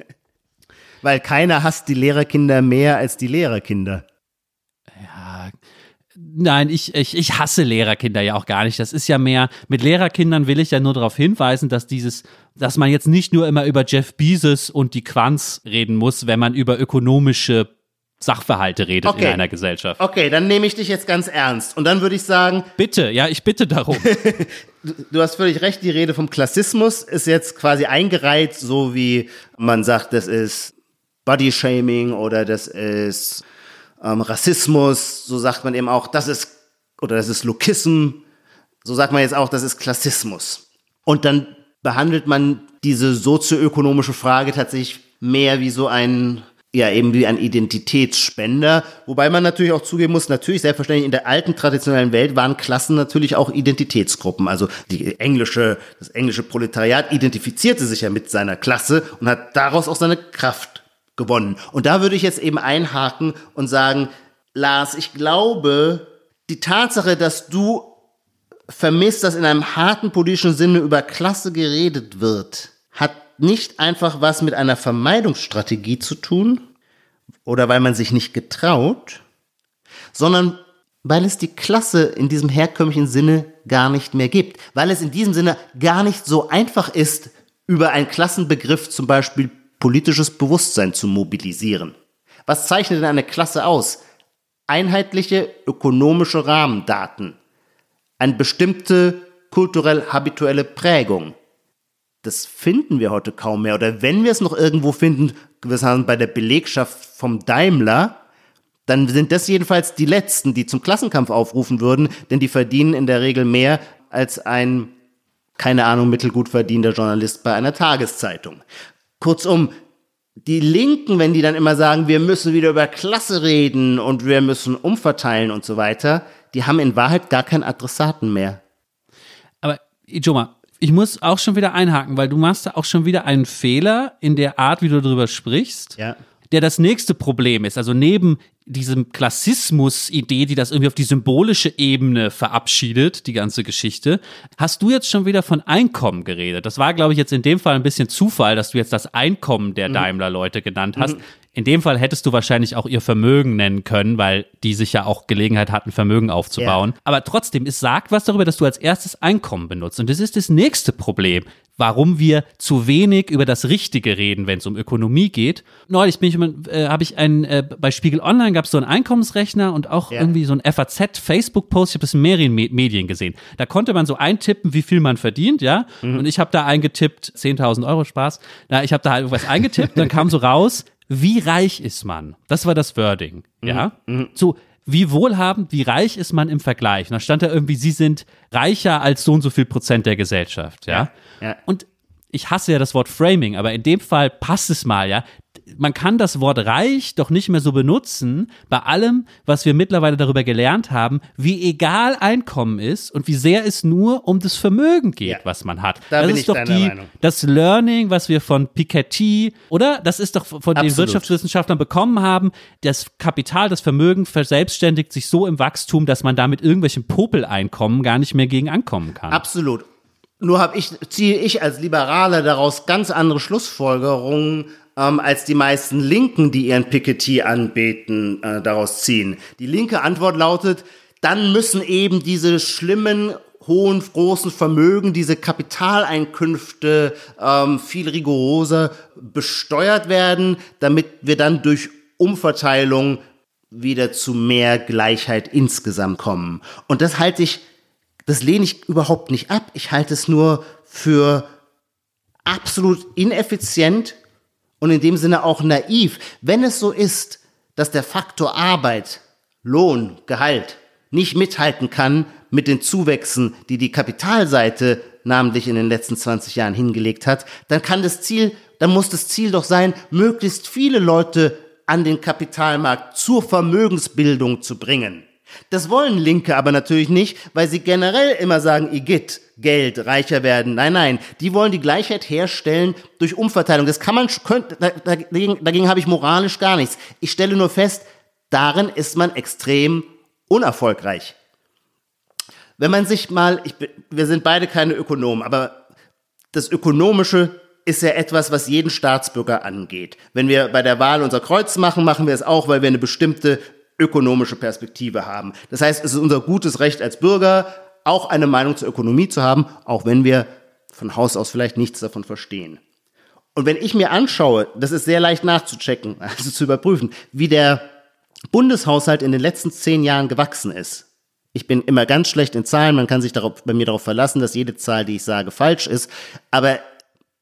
Weil keiner hasst die Lehrerkinder mehr als die Lehrerkinder. Nein, ich, ich, ich hasse Lehrerkinder ja auch gar nicht. Das ist ja mehr, mit Lehrerkindern will ich ja nur darauf hinweisen, dass dieses, dass man jetzt nicht nur immer über Jeff Bezos und die Quants reden muss, wenn man über ökonomische Sachverhalte redet Okay. in einer Gesellschaft. Okay, dann nehme ich dich jetzt ganz ernst. Und dann würde ich sagen, Bitte, ja, ich bitte darum. du hast völlig recht, die Rede vom Klassismus ist jetzt quasi eingereiht, so wie man sagt, das ist Body-Shaming oder das ist ähm, Rassismus, so sagt man eben auch, das ist, oder das ist Lokism, so sagt man jetzt auch, das ist Klassismus. Und dann behandelt man diese sozioökonomische Frage tatsächlich mehr wie so ein, ja, eben wie ein Identitätsspender. Wobei man natürlich auch zugeben muss, natürlich selbstverständlich in der alten traditionellen Welt waren Klassen natürlich auch Identitätsgruppen. Also die englische, das englische Proletariat identifizierte sich ja mit seiner Klasse und hat daraus auch seine Kraft gewonnen. Und da würde ich jetzt eben einhaken und sagen, Lars, ich glaube, die Tatsache, dass du vermisst, dass in einem harten politischen Sinne über Klasse geredet wird, hat nicht einfach was mit einer Vermeidungsstrategie zu tun oder weil man sich nicht getraut, sondern weil es die Klasse in diesem herkömmlichen Sinne gar nicht mehr gibt, weil es in diesem Sinne gar nicht so einfach ist, über einen Klassenbegriff zum Beispiel politisches Bewusstsein zu mobilisieren. Was zeichnet denn eine Klasse aus? Einheitliche ökonomische Rahmendaten, eine bestimmte kulturell-habituelle Prägung. Das finden wir heute kaum mehr. Oder wenn wir es noch irgendwo finden, sagen bei der Belegschaft vom Daimler, dann sind das jedenfalls die Letzten, die zum Klassenkampf aufrufen würden, denn die verdienen in der Regel mehr als ein, keine Ahnung, mittelgut verdienter Journalist bei einer Tageszeitung. Kurzum, die Linken, wenn die dann immer sagen, wir müssen wieder über Klasse reden und wir müssen umverteilen und so weiter, die haben in Wahrheit gar keinen Adressaten mehr. Aber Ijoma, ich muss auch schon wieder einhaken, weil du machst da auch schon wieder einen Fehler in der Art, wie du darüber sprichst, Ja. Der das nächste Problem ist. Also neben diesem Klassismus-Idee, die das irgendwie auf die symbolische Ebene verabschiedet, die ganze Geschichte, hast du jetzt schon wieder von Einkommen geredet. Das war, glaube ich, jetzt in dem Fall ein bisschen Zufall, dass du jetzt das Einkommen der Daimler-Leute genannt hast. In dem Fall hättest du wahrscheinlich auch ihr Vermögen nennen können, weil die sich ja auch Gelegenheit hatten, Vermögen aufzubauen. Aber trotzdem, es sagt was darüber, dass du als erstes Einkommen benutzt. Und das ist das nächste Problem, warum wir zu wenig über das Richtige reden, wenn es um Ökonomie geht. Neulich bin ich, äh, habe ich einen, äh, bei Spiegel Online gab es so einen Einkommensrechner und auch Ja. irgendwie so ein FAZ-Facebook-Post, ich habe das in mehreren Me Medien gesehen. Da konnte man so eintippen, wie viel man verdient, ja. Und ich habe da eingetippt, 10.000 Euro Spaß. Na, ich habe da halt irgendwas eingetippt, dann kam so raus, wie reich ist man? Das war das Wording, ja. So, wie wohlhabend, wie reich ist man im Vergleich? Und da stand da irgendwie, sie sind reicher als so und so viel Prozent der Gesellschaft, ja. Ja, ja. Und ich hasse ja das Wort Framing, aber in dem Fall passt es mal, ja. Man kann das Wort reich doch nicht mehr so benutzen, bei allem, was wir mittlerweile darüber gelernt haben, wie egal Einkommen ist und wie sehr es nur um das Vermögen geht, Ja. was man hat. Da das bin ist ich doch die, Meinung. das Learning, was wir von Piketty, oder? Das ist doch von den Absolut. Wirtschaftswissenschaftlern bekommen haben. Das Kapital, das Vermögen verselbstständigt sich so im Wachstum, dass man da mit irgendwelchen Popeleinkommen gar nicht mehr gegen ankommen kann. Absolut. Nur habe ich, ziehe ich als Liberaler daraus ganz andere Schlussfolgerungen ähm, als die meisten Linken, die ihren Piketty anbeten, äh, daraus ziehen. Die linke Antwort lautet, dann müssen eben diese schlimmen hohen, großen Vermögen, diese Kapitaleinkünfte ähm, viel rigoroser besteuert werden, damit wir dann durch Umverteilung wieder zu mehr Gleichheit insgesamt kommen. Und das halte ich das lehne ich überhaupt nicht ab. Ich halte es nur für absolut ineffizient und in dem Sinne auch naiv. Wenn es so ist, dass der Faktor Arbeit, Lohn, Gehalt nicht mithalten kann mit den Zuwächsen, die die Kapitalseite namentlich in den letzten 20 Jahren hingelegt hat, dann kann das Ziel, dann muss das Ziel doch sein, möglichst viele Leute an den Kapitalmarkt zur Vermögensbildung zu bringen. Das wollen Linke aber natürlich nicht, weil sie generell immer sagen, Igitt, Geld, reicher werden. Nein, nein, die wollen die Gleichheit herstellen durch Umverteilung. Das kann man, könnte, dagegen, dagegen habe ich moralisch gar nichts. Ich stelle nur fest, darin ist man extrem unerfolgreich. Wenn man sich mal, ich, wir sind beide keine Ökonomen, aber das Ökonomische ist ja etwas, was jeden Staatsbürger angeht. Wenn wir bei der Wahl unser Kreuz machen, machen wir es auch, weil wir eine bestimmte ökonomische Perspektive haben. Das heißt, es ist unser gutes Recht als Bürger, auch eine Meinung zur Ökonomie zu haben, auch wenn wir von Haus aus vielleicht nichts davon verstehen. Und wenn ich mir anschaue, das ist sehr leicht nachzuchecken, also zu überprüfen, wie der Bundeshaushalt in den letzten zehn Jahren gewachsen ist. Ich bin immer ganz schlecht in Zahlen, man kann sich darauf, bei mir darauf verlassen, dass jede Zahl, die ich sage, falsch ist. Aber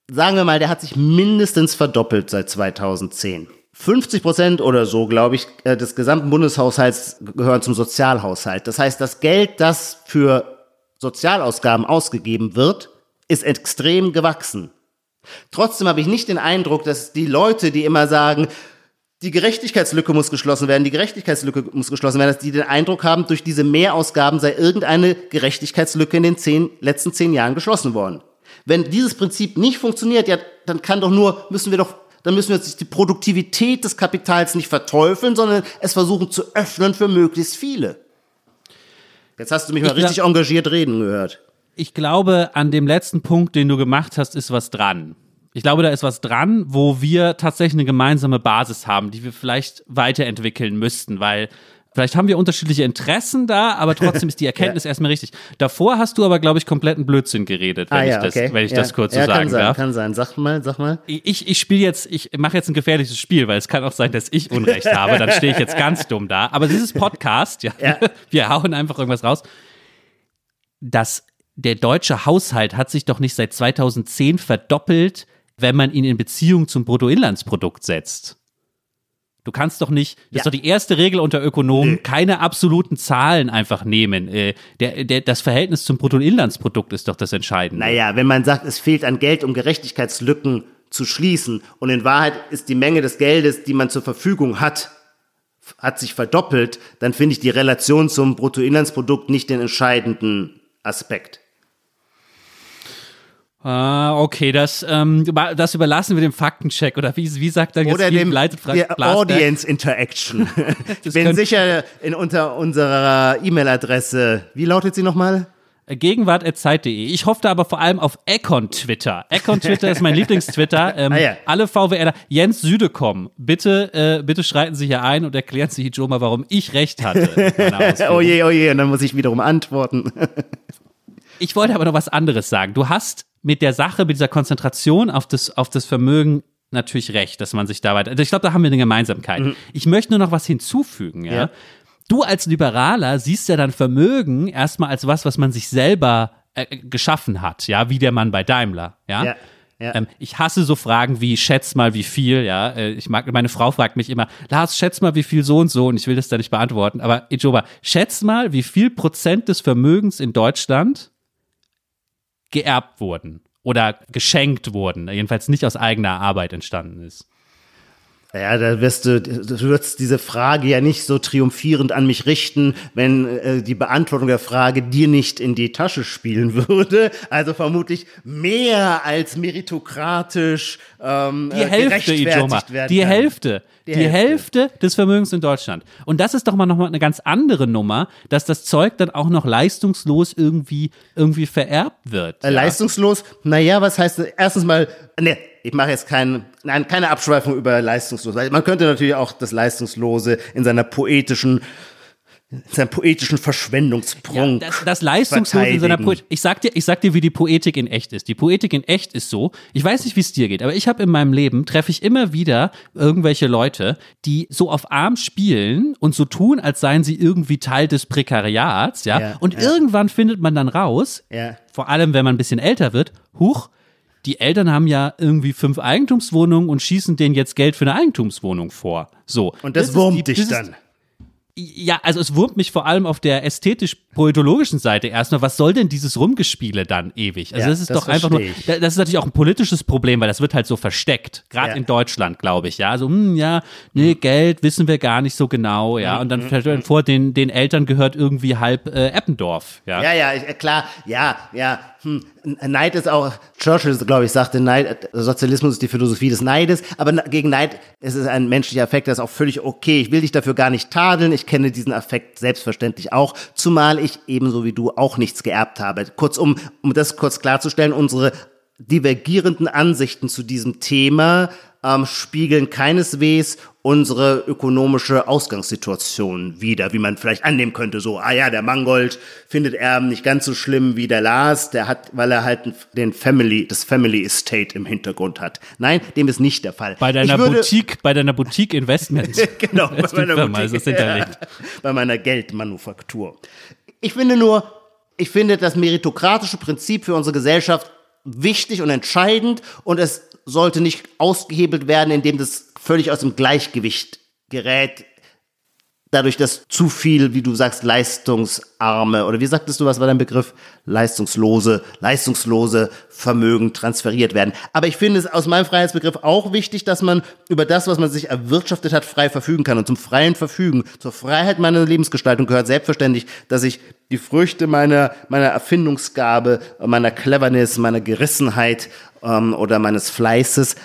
sagen wir mal, der hat sich mindestens verdoppelt seit 2010. 50 Prozent oder so, glaube ich, äh, des gesamten Bundeshaushalts gehören zum Sozialhaushalt. Das heißt, das Geld, das für Sozialausgaben ausgegeben wird, ist extrem gewachsen. Trotzdem habe ich nicht den Eindruck, dass die Leute, die immer sagen, die Gerechtigkeitslücke muss geschlossen werden, die Gerechtigkeitslücke muss geschlossen werden, dass die den Eindruck haben, durch diese Mehrausgaben sei irgendeine Gerechtigkeitslücke in den zehn, letzten zehn Jahren geschlossen worden. Wenn dieses Prinzip nicht funktioniert, ja, dann kann doch nur, müssen wir doch dann müssen wir jetzt die Produktivität des Kapitals nicht verteufeln, sondern es versuchen zu öffnen für möglichst viele. Jetzt hast du mich mal richtig engagiert reden gehört. Ich glaube, an dem letzten Punkt, den du gemacht hast, ist was dran. Ich glaube, da ist was dran, wo wir tatsächlich eine gemeinsame Basis haben, die wir vielleicht weiterentwickeln müssten, weil Vielleicht haben wir unterschiedliche Interessen da, aber trotzdem ist die Erkenntnis ja. erstmal richtig. Davor hast du aber, glaube ich, kompletten Blödsinn geredet, wenn ah, ja, ich, das, okay. wenn ich ja. das kurz so sagen kann sein, darf. Kann sein, sag mal, sag mal. Ich, ich spiele jetzt, ich mache jetzt ein gefährliches Spiel, weil es kann auch sein, dass ich Unrecht habe, dann stehe ich jetzt ganz dumm da. Aber dieses Podcast, ja, wir hauen einfach irgendwas raus. Das, der deutsche Haushalt hat sich doch nicht seit 2010 verdoppelt, wenn man ihn in Beziehung zum Bruttoinlandsprodukt setzt. Du kannst doch nicht, das ja. ist doch die erste Regel unter Ökonomen, Nö. keine absoluten Zahlen einfach nehmen. Äh, der, der, das Verhältnis zum Bruttoinlandsprodukt ist doch das Entscheidende. Naja, wenn man sagt, es fehlt an Geld, um Gerechtigkeitslücken zu schließen und in Wahrheit ist die Menge des Geldes, die man zur Verfügung hat, hat sich verdoppelt, dann finde ich die Relation zum Bruttoinlandsprodukt nicht den entscheidenden Aspekt. Ah, okay, das, ähm, das überlassen wir dem Faktencheck oder wie, wie sagt dann jetzt Oder dem leitet Audience Interaction. ich bin sicher in unter unserer E-Mail-Adresse. Wie lautet sie nochmal? Gegenwart.zeit.de. Ich hoffe aber vor allem auf Econ Twitter. Econ Twitter ist mein Lieblingstwitter. Ähm, ah, ja. Alle VWLer. Jens Südekom, bitte, äh, bitte schreiten Sie hier ein und erklären Sie Hijoma, warum ich recht hatte. oh je, oh je, und dann muss ich wiederum antworten. Ich wollte aber noch was anderes sagen. Du hast mit der Sache, mit dieser Konzentration auf das, auf das Vermögen natürlich recht, dass man sich da weiter. Also ich glaube, da haben wir eine Gemeinsamkeit. Mhm. Ich möchte nur noch was hinzufügen, ja? ja. Du als Liberaler siehst ja dann Vermögen erstmal als was, was man sich selber äh, geschaffen hat, ja, wie der Mann bei Daimler, ja. ja. Ja. Ähm, ich hasse so Fragen wie schätz mal wie viel, ja. Äh, ich mag, meine Frau fragt mich immer, Lars, schätz mal wie viel so und so und ich will das da nicht beantworten. Aber Ijoba, schätz mal, wie viel Prozent des Vermögens in Deutschland geerbt wurden oder geschenkt wurden, jedenfalls nicht aus eigener Arbeit entstanden ist. Ja, da wirst du, du wirst diese Frage ja nicht so triumphierend an mich richten, wenn äh, die Beantwortung der Frage dir nicht in die Tasche spielen würde. Also vermutlich mehr als meritokratisch ähm, die Hälfte, Ijoma, die. Hälfte. Die, die Hälfte. Hälfte. des Vermögens in Deutschland. Und das ist doch mal nochmal eine ganz andere Nummer, dass das Zeug dann auch noch leistungslos irgendwie, irgendwie vererbt wird. Äh, ja? Leistungslos? Naja, was heißt, erstens mal, ne, ich mache jetzt kein, nein, keine Abschweifung über leistungslos. Man könnte natürlich auch das Leistungslose in seiner poetischen seinem poetischen Verschwendungsprunk. Ja, das, das Leistungslose in seiner Poetik. Ich sag dir, ich sag dir, wie die Poetik in echt ist. Die Poetik in echt ist so. Ich weiß nicht, wie es dir geht, aber ich habe in meinem Leben treffe ich immer wieder irgendwelche Leute, die so auf Arm spielen und so tun, als seien sie irgendwie Teil des Prekariats, ja. ja und ja. irgendwann findet man dann raus, vor allem wenn man ein bisschen älter wird, huch, die Eltern haben ja irgendwie fünf Eigentumswohnungen und schießen denen jetzt Geld für eine Eigentumswohnung vor. So. Und das, ist wurmt die- dich das ist- dann. Ja, also es wurmt mich vor allem auf der ästhetisch-poetologischen Seite erstmal. Was soll denn dieses Rumgespiele dann ewig? Also Ja, das ist das doch einfach nur, das ist natürlich auch ein politisches Problem, weil das wird halt so versteckt. Gerade Ja. in Deutschland, glaube ich. Ja, also, hm, ja, nee, Geld wissen wir gar nicht so genau. Ja, und dann Mhm, fällt einem vor, den, den Eltern gehört irgendwie halb äh, Eppendorf. Ja. Ja, ja, äh, klar, ja, ja. Hm. Neid ist auch, Churchill, glaube ich, sagte, Neid, Sozialismus ist die Philosophie des Neides, aber gegen Neid ist es ein menschlicher Affekt, der ist auch völlig okay. Ich will dich dafür gar nicht tadeln, ich kenne diesen Affekt selbstverständlich auch, zumal ich ebenso wie du auch nichts geerbt habe. Kurzum, um das kurz klarzustellen, unsere divergierenden Ansichten zu diesem Thema ähm, spiegeln keineswegs unsere ökonomische Ausgangssituation wider, wie man vielleicht annehmen könnte. So, ah ja, der Mangold findet Erben nicht ganz so schlimm wie der Lars, der hat, weil er halt den Family, das Family Estate im Hintergrund hat. Nein, dem ist nicht der Fall. Bei deiner würde- Boutique, bei deiner Boutique Investment. genau, bei meiner, ist Boutique, hinterlegt. ja, bei meiner Geldmanufaktur. Ich finde nur, ich finde das meritokratische Prinzip für unsere Gesellschaft wichtig und entscheidend und es sollte nicht ausgehebelt werden, indem das völlig aus dem Gleichgewicht gerät, dadurch, dass zu viel, wie du sagst, leistungsarme oder wie sagtest du, was war dein Begriff? Leistungslose, leistungslose Vermögen transferiert werden. Aber ich finde es aus meinem Freiheitsbegriff auch wichtig, dass man über das, was man sich erwirtschaftet hat, frei verfügen kann. Und zum freien Verfügen, zur Freiheit meiner Lebensgestaltung gehört selbstverständlich, dass ich die Früchte meiner, meiner Erfindungsgabe, meiner Cleverness, meiner Gerissenheit ähm, oder meines Fleißes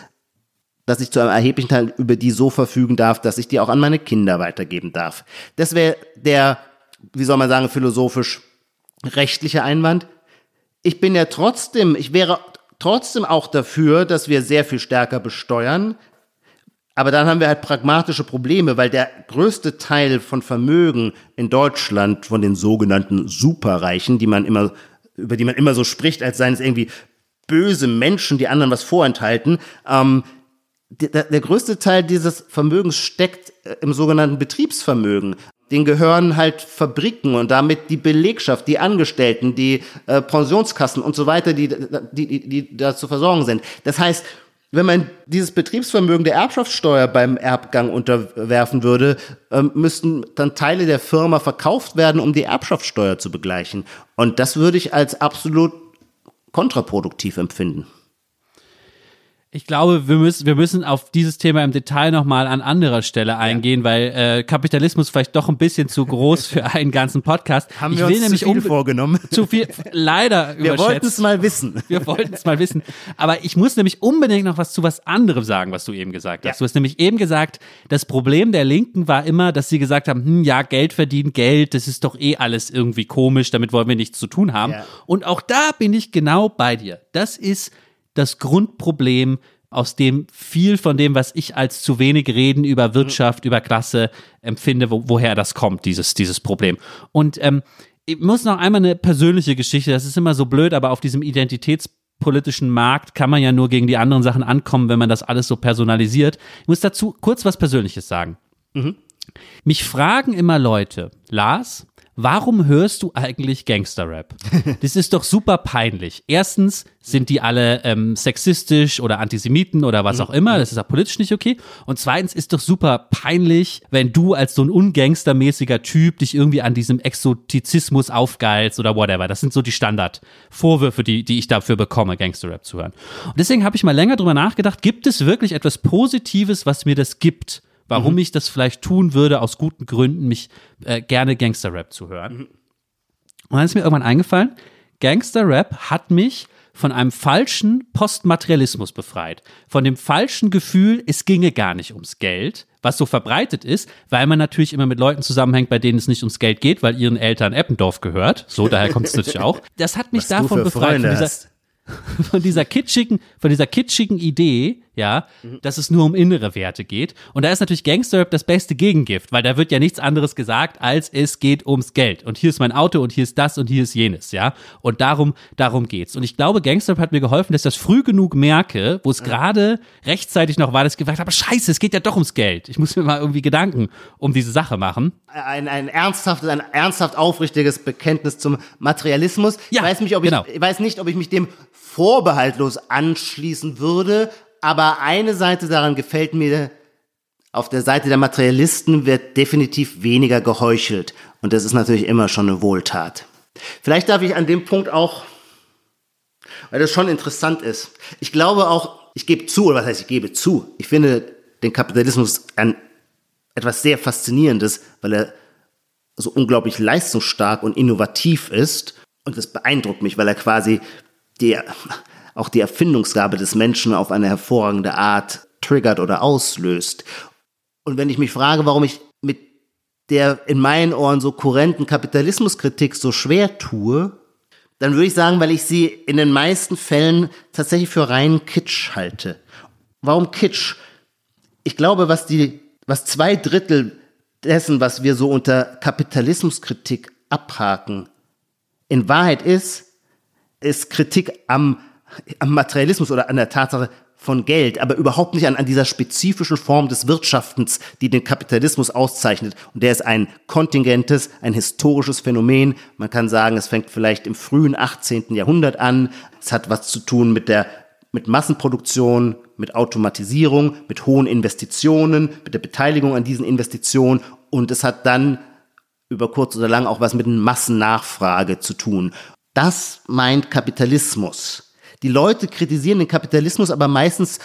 dass ich zu einem erheblichen Teil über die so verfügen darf, dass ich die auch an meine Kinder weitergeben darf. Das wäre der, wie soll man sagen, philosophisch rechtliche Einwand. Ich bin ja trotzdem, ich wäre trotzdem auch dafür, dass wir sehr viel stärker besteuern. Aber dann haben wir halt pragmatische Probleme, weil der größte Teil von Vermögen in Deutschland von den sogenannten Superreichen, die man immer, über die man immer so spricht, als seien es irgendwie böse Menschen, die anderen was vorenthalten, ähm, der, der größte Teil dieses Vermögens steckt äh, im sogenannten Betriebsvermögen. Den gehören halt Fabriken und damit die Belegschaft, die Angestellten, die äh, Pensionskassen und so weiter, die, die, die, die da zu versorgen sind. Das heißt, wenn man dieses Betriebsvermögen der Erbschaftssteuer beim Erbgang unterwerfen würde, ähm, müssten dann Teile der Firma verkauft werden, um die Erbschaftssteuer zu begleichen. Und das würde ich als absolut kontraproduktiv empfinden. Ich glaube, wir müssen, wir müssen auf dieses Thema im Detail nochmal an anderer Stelle eingehen, weil äh, Kapitalismus vielleicht doch ein bisschen zu groß für einen ganzen Podcast. Haben ich wir will uns nämlich zu viel vorgenommen? zu viel, leider Wir wollten es mal wissen. Wir wollten es mal wissen. Aber ich muss nämlich unbedingt noch was zu was anderem sagen, was du eben gesagt hast. Ja. Du hast nämlich eben gesagt, das Problem der Linken war immer, dass sie gesagt haben, hm, ja, Geld verdienen, Geld, das ist doch eh alles irgendwie komisch, damit wollen wir nichts zu tun haben. Ja. Und auch da bin ich genau bei dir. Das ist das Grundproblem, aus dem viel von dem, was ich als zu wenig reden über Wirtschaft, über Klasse empfinde, wo, woher das kommt, dieses, dieses Problem. Und ähm, ich muss noch einmal eine persönliche Geschichte, das ist immer so blöd, aber auf diesem identitätspolitischen Markt kann man ja nur gegen die anderen Sachen ankommen, wenn man das alles so personalisiert. Ich muss dazu kurz was Persönliches sagen. Mich fragen immer Leute, Lars, warum hörst du eigentlich Gangsterrap? Das ist doch super peinlich. Erstens sind die alle ähm, sexistisch oder Antisemiten oder was auch immer. Das ist auch politisch nicht okay. Und zweitens ist doch super peinlich, wenn du als so ein ungangstermäßiger Typ dich irgendwie an diesem Exotizismus aufgeilst oder whatever. Das sind so die Standardvorwürfe, die, die ich dafür bekomme, Gangsterrap zu hören. Und deswegen habe ich mal länger drüber nachgedacht, gibt es wirklich etwas Positives, was mir das gibt? Warum ich das vielleicht tun würde, aus guten Gründen, mich äh, gerne Gangster-Rap zu hören. Und dann ist mir irgendwann eingefallen, Gangster-Rap hat mich von einem falschen Postmaterialismus befreit. Von dem falschen Gefühl, es ginge gar nicht ums Geld, was so verbreitet ist, weil man natürlich immer mit Leuten zusammenhängt, bei denen es nicht ums Geld geht, weil ihren Eltern Eppendorf gehört. So, daher kommt es natürlich auch. Das hat mich Was davon befreit, von dieser, von dieser kitschigen, von dieser kitschigen Idee, ja, dass es nur um innere Werte geht. Und da ist natürlich Gangster-Rap das beste Gegengift, weil da wird ja nichts anderes gesagt, als es geht ums Geld. Und hier ist mein Auto und hier ist das und hier ist jenes, ja. Und darum, darum geht's. Und ich glaube, Gangster-Rap hat mir geholfen, dass ich das früh genug merke, wo es gerade rechtzeitig noch war, dass ich gesagt habe, scheiße, es geht ja doch ums Geld. Ich muss mir mal irgendwie Gedanken um diese Sache machen. Ein, ein ernsthaftes, ein ernsthaft aufrichtiges Bekenntnis zum Materialismus. Ja, ich weiß nicht, ob ich, genau. ich weiß nicht, ob ich mich dem vorbehaltlos anschließen würde, aber eine Seite daran gefällt mir, auf der Seite der Materialisten wird definitiv weniger geheuchelt. Und das ist natürlich immer schon eine Wohltat. Vielleicht darf ich an dem Punkt auch, weil das schon interessant ist. Ich glaube auch, ich gebe zu, oder was heißt ich gebe zu? Ich finde den Kapitalismus ein, etwas sehr Faszinierendes, weil er so unglaublich leistungsstark und innovativ ist. Und das beeindruckt mich, weil er quasi die, auch die Erfindungsgabe des Menschen auf eine hervorragende Art triggert oder auslöst. Und wenn ich mich frage, warum ich mit der in meinen Ohren so kurrenten Kapitalismuskritik so schwer tue, dann würde ich sagen, weil ich sie in den meisten Fällen tatsächlich für reinen Kitsch halte. Warum Kitsch? Ich glaube, was die, was zwei Drittel dessen, was wir so unter Kapitalismuskritik abhaken, in Wahrheit ist, ist Kritik am, am Materialismus oder an der Tatsache von Geld, aber überhaupt nicht an, an dieser spezifischen Form des Wirtschaftens, die den Kapitalismus auszeichnet. Und der ist ein kontingentes, ein historisches Phänomen. Man kann sagen, es fängt vielleicht im frühen 18. Jahrhundert an. Es hat was zu tun mit der mit Massenproduktion, mit Automatisierung, mit hohen Investitionen, mit der Beteiligung an diesen Investitionen und es hat dann über kurz oder lang auch was mit Massennachfrage zu tun. Das meint Kapitalismus. Die Leute kritisieren den Kapitalismus aber meistens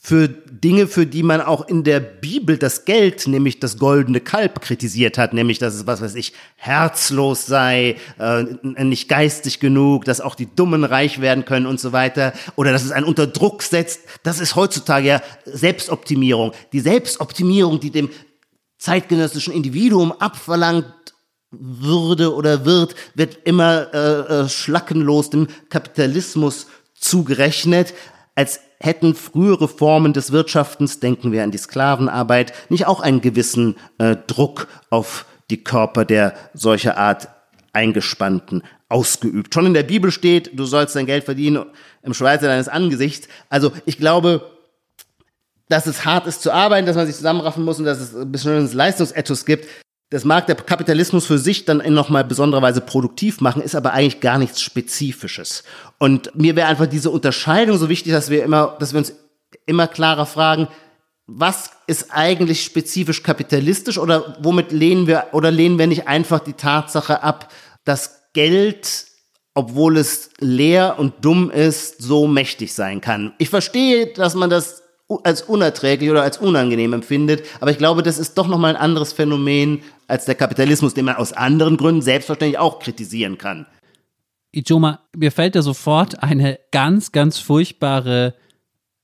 für Dinge, für die man auch in der Bibel das Geld, nämlich das goldene Kalb, kritisiert hat, nämlich dass es, was weiß ich, herzlos sei, äh, nicht geistig genug, dass auch die Dummen reich werden können und so weiter, oder dass es einen unter Druck setzt. Das ist heutzutage ja Selbstoptimierung. Die Selbstoptimierung, die dem zeitgenössischen Individuum abverlangt würde oder wird, wird immer äh, äh, schlackenlos dem Kapitalismus zugerechnet, als hätten frühere Formen des Wirtschaftens, denken wir an die Sklavenarbeit, nicht auch einen gewissen äh, Druck auf die Körper der solcher Art Eingespannten ausgeübt. Schon in der Bibel steht, du sollst dein Geld verdienen im Schweiße deines Angesichts. Also ich glaube, dass es hart ist zu arbeiten, dass man sich zusammenraffen muss und dass es ein bisschen Leistungsethos gibt. Das mag der Kapitalismus für sich dann in nochmal besonderer Weise produktiv machen, ist aber eigentlich gar nichts Spezifisches. Und mir wäre einfach diese Unterscheidung so wichtig, dass wir immer, dass wir uns immer klarer fragen, was ist eigentlich spezifisch kapitalistisch oder womit lehnen wir oder lehnen wir nicht einfach die Tatsache ab, dass Geld, obwohl es leer und dumm ist, so mächtig sein kann. Ich verstehe, dass man das als unerträglich oder als unangenehm empfindet. Aber ich glaube, das ist doch nochmal ein anderes Phänomen als der Kapitalismus, den man aus anderen Gründen selbstverständlich auch kritisieren kann. Ijoma, mir fällt da sofort eine ganz, ganz furchtbare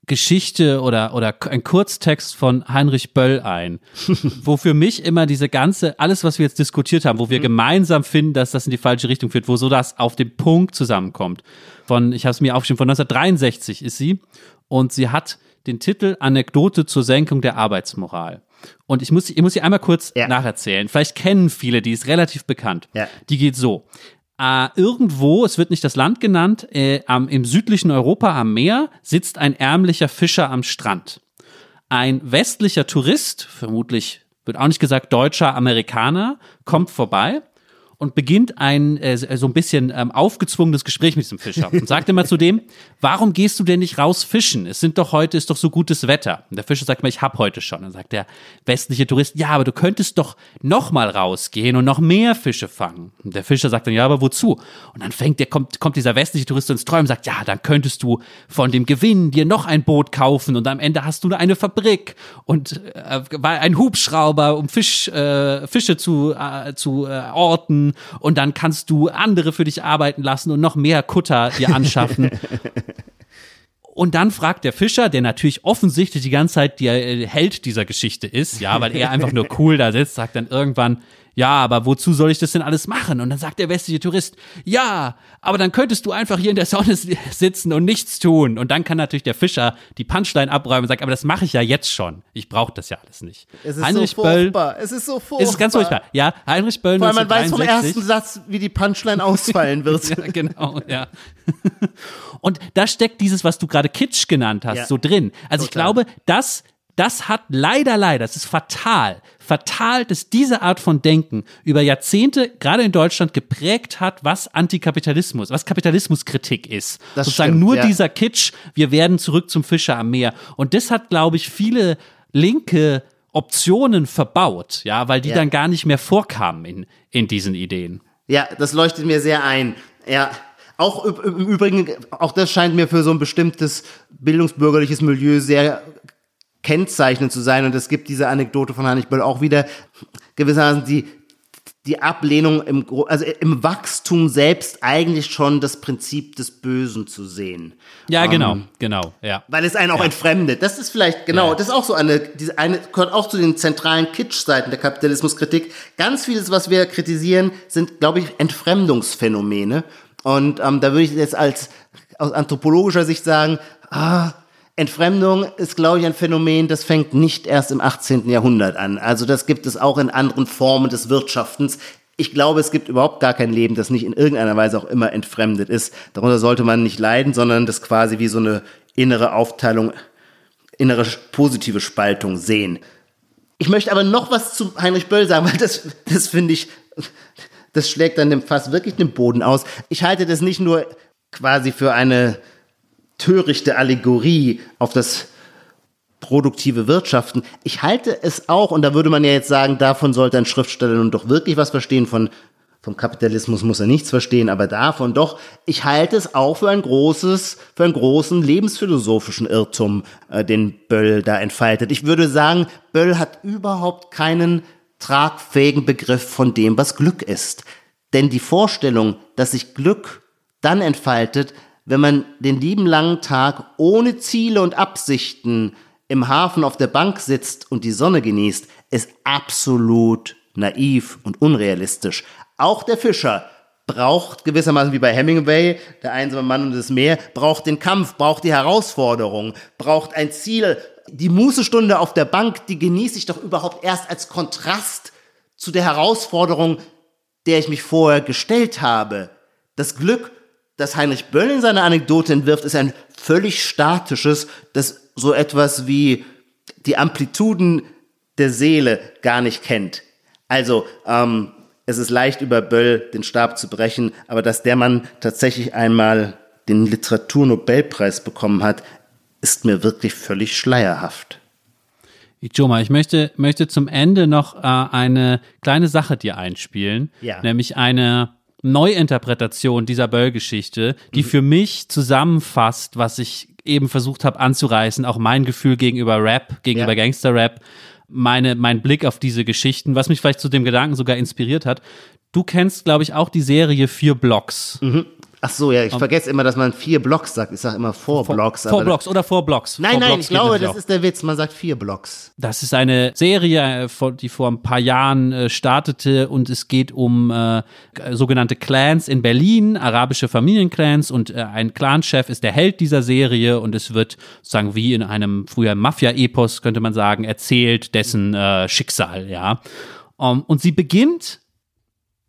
Geschichte oder, oder ein Kurztext von Heinrich Böll ein, wo für mich immer diese ganze, alles, was wir jetzt diskutiert haben, wo wir mhm. gemeinsam finden, dass das in die falsche Richtung führt, wo so das auf den Punkt zusammenkommt. Von, ich habe es mir aufgeschrieben, von 1963 ist sie und sie hat den Titel Anekdote zur Senkung der Arbeitsmoral. Und ich muss, ich muss sie einmal kurz ja. nacherzählen. Vielleicht kennen viele, die ist relativ bekannt. Ja. Die geht so. Äh, irgendwo, es wird nicht das Land genannt, äh, am, im südlichen Europa am Meer sitzt ein ärmlicher Fischer am Strand. Ein westlicher Tourist, vermutlich wird auch nicht gesagt deutscher Amerikaner, kommt vorbei und beginnt ein äh, so ein bisschen ähm, aufgezwungenes Gespräch mit diesem Fischer und sagt immer zu dem, warum gehst du denn nicht raus fischen? Es sind doch heute ist doch so gutes Wetter. Und der Fischer sagt mal, ich hab heute schon. Dann sagt der westliche Tourist, ja, aber du könntest doch noch mal rausgehen und noch mehr Fische fangen. Und der Fischer sagt dann, ja, aber wozu? Und dann fängt der kommt kommt dieser westliche Tourist ins Träumen und sagt, ja, dann könntest du von dem Gewinn dir noch ein Boot kaufen und am Ende hast du eine Fabrik und äh, ein Hubschrauber, um Fisch äh, Fische zu äh, zu äh, orten und dann kannst du andere für dich arbeiten lassen und noch mehr Kutter dir anschaffen. Und dann fragt der Fischer, der natürlich offensichtlich die ganze Zeit der äh, Held dieser Geschichte ist, ja, weil er einfach nur cool da sitzt, sagt dann irgendwann, ja, aber wozu soll ich das denn alles machen? Und dann sagt der westliche Tourist, ja, aber dann könntest du einfach hier in der Sonne sitzen und nichts tun. Und dann kann natürlich der Fischer die Punchline abräumen und sagt, aber das mache ich ja jetzt schon. Ich brauche das ja alles nicht. Es ist Heinrich so furchtbar. Böll, es ist so furchtbar. Es ist ganz furchtbar. Ja, Heinrich Böll Weil man weiß vom ersten Satz, wie die Punchline ausfallen wird. ja, genau, ja. und da steckt dieses, was du gerade Kitsch genannt hast, ja. so drin. Also Total. ich glaube, das das hat leider, leider, das ist fatal, fatal, dass diese Art von Denken über Jahrzehnte gerade in Deutschland geprägt hat, was Antikapitalismus, was Kapitalismuskritik ist. Das Sozusagen stimmt, nur ja. dieser Kitsch, wir werden zurück zum Fischer am Meer. Und das hat, glaube ich, viele linke Optionen verbaut, ja, weil die ja. dann gar nicht mehr vorkamen in, in diesen Ideen. Ja, das leuchtet mir sehr ein. Ja, auch im Übrigen, auch das scheint mir für so ein bestimmtes bildungsbürgerliches Milieu sehr kennzeichnend zu sein. Und es gibt diese Anekdote von Hannibal auch wieder gewissermaßen die, die Ablehnung im, also im Wachstum selbst eigentlich schon das Prinzip des Bösen zu sehen. Ja, genau, um, genau, ja. Weil es einen auch ja. entfremdet. Das ist vielleicht, genau, ja. das ist auch so eine, diese eine, gehört auch zu den zentralen Kitsch-Seiten der Kapitalismuskritik. Ganz vieles, was wir kritisieren, sind, glaube ich, Entfremdungsphänomene. Und ähm, da würde ich jetzt als aus anthropologischer Sicht sagen, ah, Entfremdung ist, glaube ich, ein Phänomen, das fängt nicht erst im 18. Jahrhundert an. Also das gibt es auch in anderen Formen des Wirtschaftens. Ich glaube, es gibt überhaupt gar kein Leben, das nicht in irgendeiner Weise auch immer entfremdet ist. Darunter sollte man nicht leiden, sondern das quasi wie so eine innere Aufteilung, innere positive Spaltung sehen. Ich möchte aber noch was zu Heinrich Böll sagen, weil das, das finde ich, das schlägt dann dem Fass wirklich den Boden aus. Ich halte das nicht nur quasi für eine törichte Allegorie auf das produktive Wirtschaften. Ich halte es auch, und da würde man ja jetzt sagen, davon sollte ein Schriftsteller nun doch wirklich was verstehen, von, vom Kapitalismus muss er nichts verstehen, aber davon doch, ich halte es auch für ein großes, für einen großen lebensphilosophischen Irrtum, äh, den Böll da entfaltet. Ich würde sagen, Böll hat überhaupt keinen tragfähigen Begriff von dem, was Glück ist. Denn die Vorstellung, dass sich Glück dann entfaltet, wenn man den lieben langen Tag ohne Ziele und Absichten im Hafen auf der Bank sitzt und die Sonne genießt, ist absolut naiv und unrealistisch. Auch der Fischer braucht gewissermaßen wie bei Hemingway, der einsame Mann und das Meer, braucht den Kampf, braucht die Herausforderung, braucht ein Ziel. Die Mußestunde auf der Bank, die genieße ich doch überhaupt erst als Kontrast zu der Herausforderung, der ich mich vorher gestellt habe. Das Glück das Heinrich Böll in seiner Anekdote entwirft, ist ein völlig statisches, das so etwas wie die Amplituden der Seele gar nicht kennt. Also, ähm, es ist leicht über Böll den Stab zu brechen, aber dass der Mann tatsächlich einmal den Literaturnobelpreis bekommen hat, ist mir wirklich völlig schleierhaft. Joma, ich möchte, möchte zum Ende noch äh, eine kleine Sache dir einspielen, ja. nämlich eine Neuinterpretation dieser Böll-Geschichte, die mhm. für mich zusammenfasst, was ich eben versucht habe anzureißen, auch mein Gefühl gegenüber Rap, gegenüber ja. Gangster-Rap, meine, mein Blick auf diese Geschichten, was mich vielleicht zu dem Gedanken sogar inspiriert hat. Du kennst, glaube ich, auch die Serie Vier Blocks. Mhm. Ach so, ja, ich um, vergesse immer, dass man vier Blocks sagt. Ich sage immer vier Blocks. Vier Blocks oder vier Blocks. Nein, four nein, Blocks ich glaube, das auch. ist der Witz. Man sagt vier Blocks. Das ist eine Serie, äh, die vor ein paar Jahren äh, startete und es geht um äh, sogenannte Clans in Berlin, arabische Familienclans und äh, ein Clanchef ist der Held dieser Serie und es wird sozusagen wie in einem früher Mafia-Epos, könnte man sagen, erzählt, dessen äh, Schicksal, ja. Um, und sie beginnt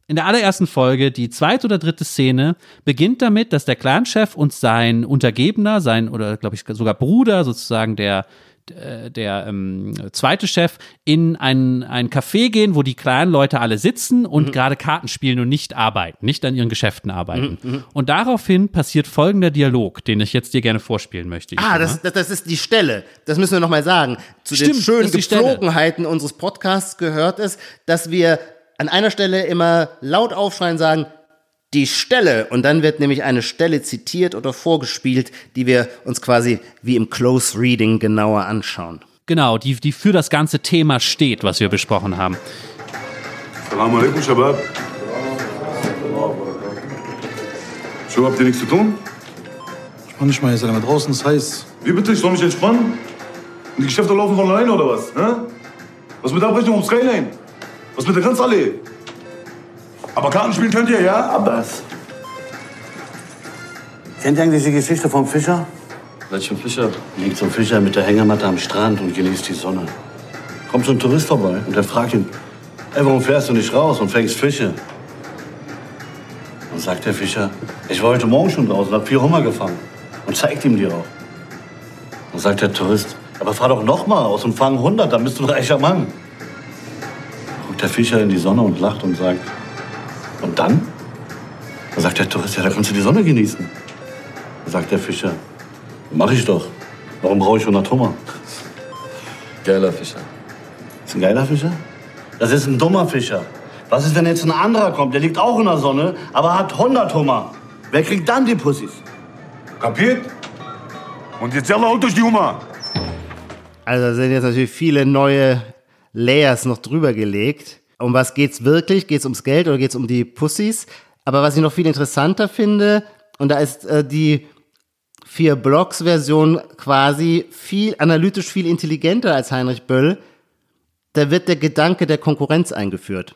in der allerersten Folge, die zweite oder dritte Szene, beginnt damit, dass der Clanchef und sein Untergebener, sein oder glaube ich sogar Bruder, sozusagen der äh, der ähm, zweite Chef in ein, ein Café gehen, wo die kleinen Leute alle sitzen und mhm. gerade Karten spielen und nicht arbeiten, nicht an ihren Geschäften arbeiten. Mhm. mhm. Und daraufhin passiert folgender Dialog, den ich jetzt dir gerne vorspielen möchte. Ah, das, das, das, ist die Stelle. Das müssen wir nochmal sagen. Zu Stimmt, den schönen Gepflogenheiten unseres Podcasts gehört es, dass wir an einer Stelle immer laut aufschreien sagen, die Stelle. Und dann wird nämlich eine Stelle zitiert oder vorgespielt, die wir uns quasi wie im Close Reading genauer anschauen. Genau, die, die für das ganze Thema steht, was wir besprochen haben. Salam alaikum, Shabab. Schon habt ihr nichts zu tun? Ich mach nicht mal, ihr seid draußen, das heißt. Wie bitte? Ich soll mich entspannen? Und die Geschäfte laufen von alleine oder was? Hä? Was mit der Abrechnung um Skyline? Was mit der Grenzallee? Aber Karten spielen könnt ihr, ja? Abbas. Kennt ihr eigentlich die Geschichte vom Fischer? Welchen Fischer? Liegt so ein Fischer mit der Hängematte am Strand und genießt die Sonne. Kommt so ein Tourist vorbei und der fragt ihn, ey, warum fährst du nicht raus und fängst Fische? Und sagt der Fischer, ich war heute Morgen schon draußen, hab vier Hummer gefangen. Und zeigt ihm die auch. Und sagt der Tourist, aber fahr doch noch mal raus und fang 100, dann bist du ein reicher Mann. Guckt der Fischer in die Sonne und lacht und sagt, und dann? Da sagt der Tourist, ja, da kannst du die Sonne genießen. Da sagt der Fischer, mach ich doch. Warum brauche ich 100 Hummer? Geiler Fischer. Ist ein geiler Fischer? Das ist ein dummer Fischer. Was ist, wenn jetzt ein anderer kommt, der liegt auch in der Sonne, aber hat 100 Hummer? Wer kriegt dann die Pussys? Kapiert? Und jetzt selber holt euch die Hummer. Also da sind jetzt natürlich viele neue Layers noch drüber gelegt. Um was geht's wirklich? Geht's ums Geld oder geht's um die Pussys? Aber was ich noch viel interessanter finde, und da ist äh, die vier Blocks Version quasi viel analytisch viel intelligenter als Heinrich Böll. Da wird der Gedanke der Konkurrenz eingeführt.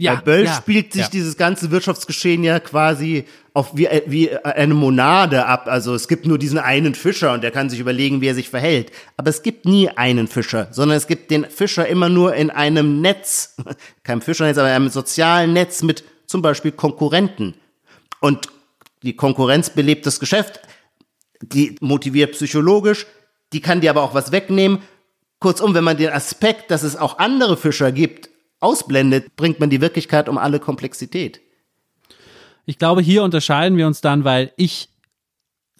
Ja, Bei Böll ja, spielt sich ja. dieses ganze Wirtschaftsgeschehen ja quasi auf wie, wie eine Monade ab. Also es gibt nur diesen einen Fischer und der kann sich überlegen, wie er sich verhält. Aber es gibt nie einen Fischer, sondern es gibt den Fischer immer nur in einem Netz, kein Fischernetz, aber in einem sozialen Netz mit zum Beispiel Konkurrenten. Und die Konkurrenz belebt das Geschäft, die motiviert psychologisch, die kann dir aber auch was wegnehmen. Kurzum, wenn man den Aspekt, dass es auch andere Fischer gibt, ausblendet, bringt man die Wirklichkeit um alle Komplexität. Ich glaube, hier unterscheiden wir uns dann, weil ich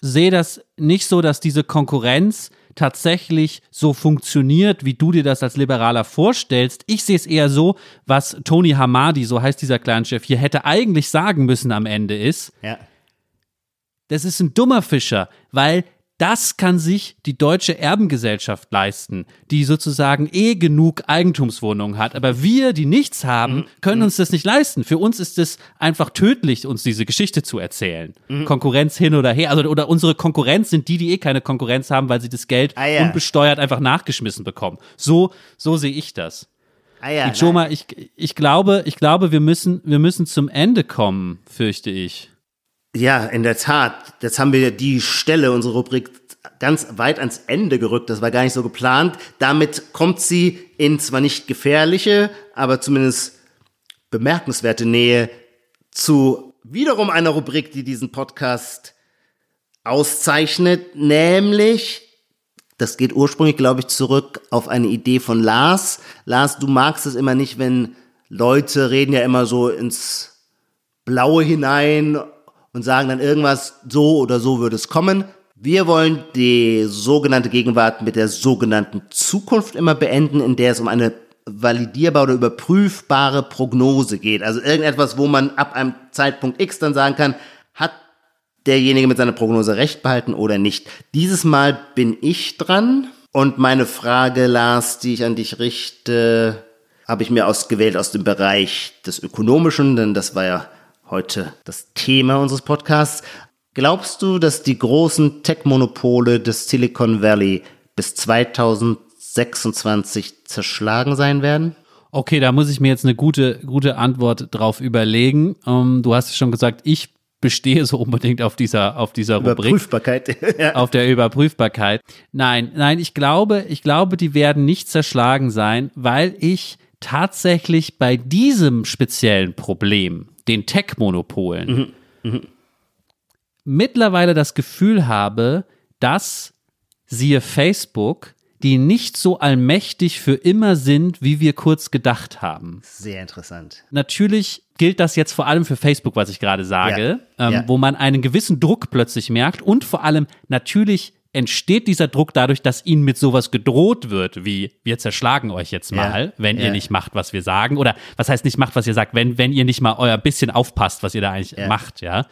sehe das nicht so, dass diese Konkurrenz tatsächlich so funktioniert, wie du dir das als Liberaler vorstellst. Ich sehe es eher so, was Tony Hamadi, so heißt dieser Clanchef, hier hätte eigentlich sagen müssen am Ende ist, Ja. das ist ein dummer Fischer, weil das kann sich die deutsche Erbengesellschaft leisten, die sozusagen eh genug Eigentumswohnungen hat. Aber wir, die nichts haben, können uns das nicht leisten. Für uns ist es einfach tödlich, uns diese Geschichte zu erzählen. Konkurrenz hin oder her. Also, oder unsere Konkurrenz sind die, die eh keine Konkurrenz haben, weil sie das Geld Ah, ja. unbesteuert einfach nachgeschmissen bekommen. So, so sehe ich das. Ah ja, Ijoma, ich, ich glaube, ich glaube, wir müssen, wir müssen zum Ende kommen, fürchte ich. Ja, in der Tat. Jetzt haben wir die Stelle, unsere Rubrik, ganz weit ans Ende gerückt. Das war gar nicht so geplant. Damit kommt sie in zwar nicht gefährliche, aber zumindest bemerkenswerte Nähe zu wiederum einer Rubrik, die diesen Podcast auszeichnet, nämlich das geht ursprünglich, glaube ich, zurück auf eine Idee von Lars. Lars, du magst es immer nicht, wenn Leute reden ja immer so ins Blaue hinein und sagen dann irgendwas, so oder so würde es kommen. Wir wollen die sogenannte Gegenwart mit der sogenannten Zukunft immer beenden, in der es um eine validierbare oder überprüfbare Prognose geht. Also irgendetwas, wo man ab einem Zeitpunkt X dann sagen kann, hat derjenige mit seiner Prognose recht behalten oder nicht. Dieses Mal bin ich dran und meine Frage, Lars, die ich an dich richte, habe ich mir ausgewählt aus dem Bereich des Ökonomischen, denn das war ja heute das Thema unseres Podcasts. Glaubst du, dass die großen Tech-Monopole des Silicon Valley bis 2026 zerschlagen sein werden? Okay, da muss ich mir jetzt eine gute, gute Antwort drauf überlegen. Ähm, du hast es schon gesagt, ich bestehe so unbedingt auf dieser, auf dieser Rubrik. Überprüfbarkeit. ja. Auf der Überprüfbarkeit. Nein, nein, ich glaube, ich glaube, die werden nicht zerschlagen sein, weil ich tatsächlich bei diesem speziellen Problem, den Tech-Monopolen, mittlerweile das Gefühl habe, dass, siehe Facebook, die nicht so allmächtig für immer sind, wie wir kurz gedacht haben. Sehr interessant. Natürlich gilt das jetzt vor allem für Facebook, was ich gerade sage, Ja, ähm, ja. wo man einen gewissen Druck plötzlich merkt und vor allem natürlich entsteht dieser Druck dadurch, dass ihnen mit sowas gedroht wird, wie wir zerschlagen euch jetzt mal, Ja, wenn ja. ihr nicht macht, was wir sagen oder was heißt nicht macht, was ihr sagt, wenn wenn ihr nicht mal euer bisschen aufpasst, was ihr da eigentlich Ja. macht, ja.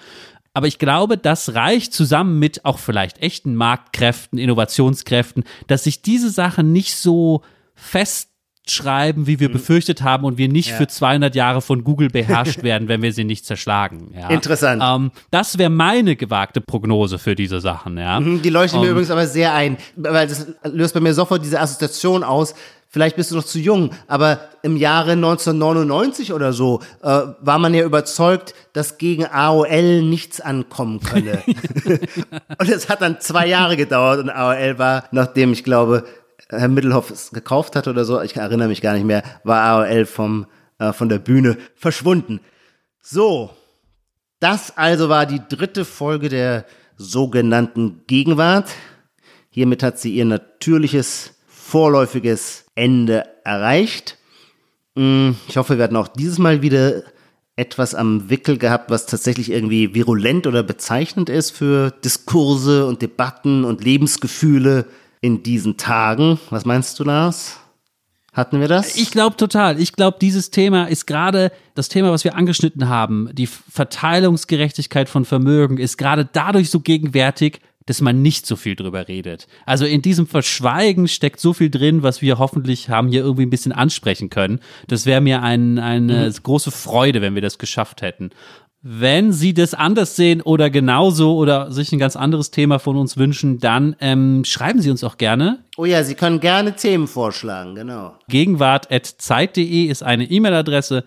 Aber ich glaube, das reicht zusammen mit auch vielleicht echten Marktkräften, Innovationskräften, dass sich diese Sachen nicht so schreiben, wie wir befürchtet haben und wir nicht Ja. für 200 Jahre von Google beherrscht werden, wenn wir sie nicht zerschlagen. Ja. Interessant. Ähm, das wäre meine gewagte Prognose für diese Sachen. Ja. Mhm, Die leuchten mir Ähm, übrigens aber sehr ein, weil das löst bei mir sofort diese Assoziation aus. Vielleicht bist du noch zu jung, aber im Jahre 1999 oder so äh, war man ja überzeugt, dass gegen AOL nichts ankommen könne. und es hat dann zwei Jahre gedauert und AOL war, nachdem ich glaube, Herr Mittelhoff gekauft hat oder so, ich erinnere mich gar nicht mehr, war AOL vom, äh, von der Bühne verschwunden. So, das also war die dritte Folge der sogenannten Gegenwart. Hiermit hat sie ihr natürliches, vorläufiges Ende erreicht. Mm, Ich hoffe, wir hatten auch dieses Mal wieder etwas am Wickel gehabt, was tatsächlich irgendwie virulent oder bezeichnend ist für Diskurse und Debatten und Lebensgefühle in diesen Tagen. Was meinst du, Lars? Hatten wir das? Ich glaube total. Ich glaube, dieses Thema ist gerade das Thema, was wir angeschnitten haben. Die Verteilungsgerechtigkeit von Vermögen ist gerade dadurch so gegenwärtig, dass man nicht so viel drüber redet. Also in diesem Verschweigen steckt so viel drin, was wir hoffentlich haben hier irgendwie ein bisschen ansprechen können. Das wäre mir ein, eine große Freude, wenn wir das geschafft hätten. Wenn Sie das anders sehen oder genauso oder sich ein ganz anderes Thema von uns wünschen, dann ähm, schreiben Sie uns auch gerne. oh ja, Sie können gerne Themen vorschlagen, genau. Gegenwart.zeit.de ist eine E-Mail-Adresse.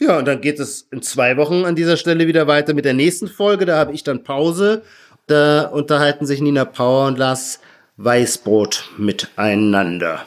Ja, und dann geht es in zwei Wochen an dieser Stelle wieder weiter mit der nächsten Folge. Da habe ich dann Pause. Da unterhalten sich Nina Power und Lars Weißbrot miteinander.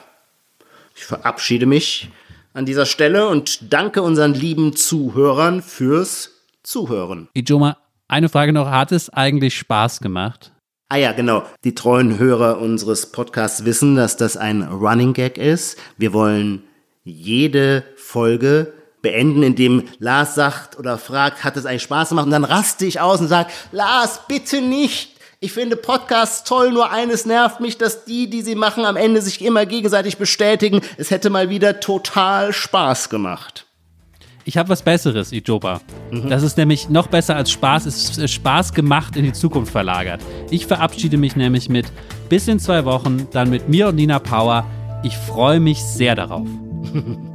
Ich verabschiede mich an dieser Stelle und danke unseren lieben Zuhörern fürs Zuhören. Ijoma, eine Frage noch. Hat es eigentlich Spaß gemacht? Ah ja, genau. Die treuen Hörer unseres Podcasts wissen, dass das ein Running Gag ist. Wir wollen jede Folge beenden, indem Lars sagt oder fragt, hat es eigentlich Spaß gemacht? Und dann raste ich aus und sage, Lars, bitte nicht. Ich finde Podcasts toll, nur eines nervt mich, dass die, die sie machen, am Ende sich immer gegenseitig bestätigen. Es hätte mal wieder total Spaß gemacht. Ich habe was Besseres, Ijoba. Das ist nämlich noch besser als Spaß, es ist Spaß gemacht in die Zukunft verlagert. Ich verabschiede mich nämlich mit bis in zwei Wochen, dann mit mir und Nina Power. Ich freue mich sehr darauf.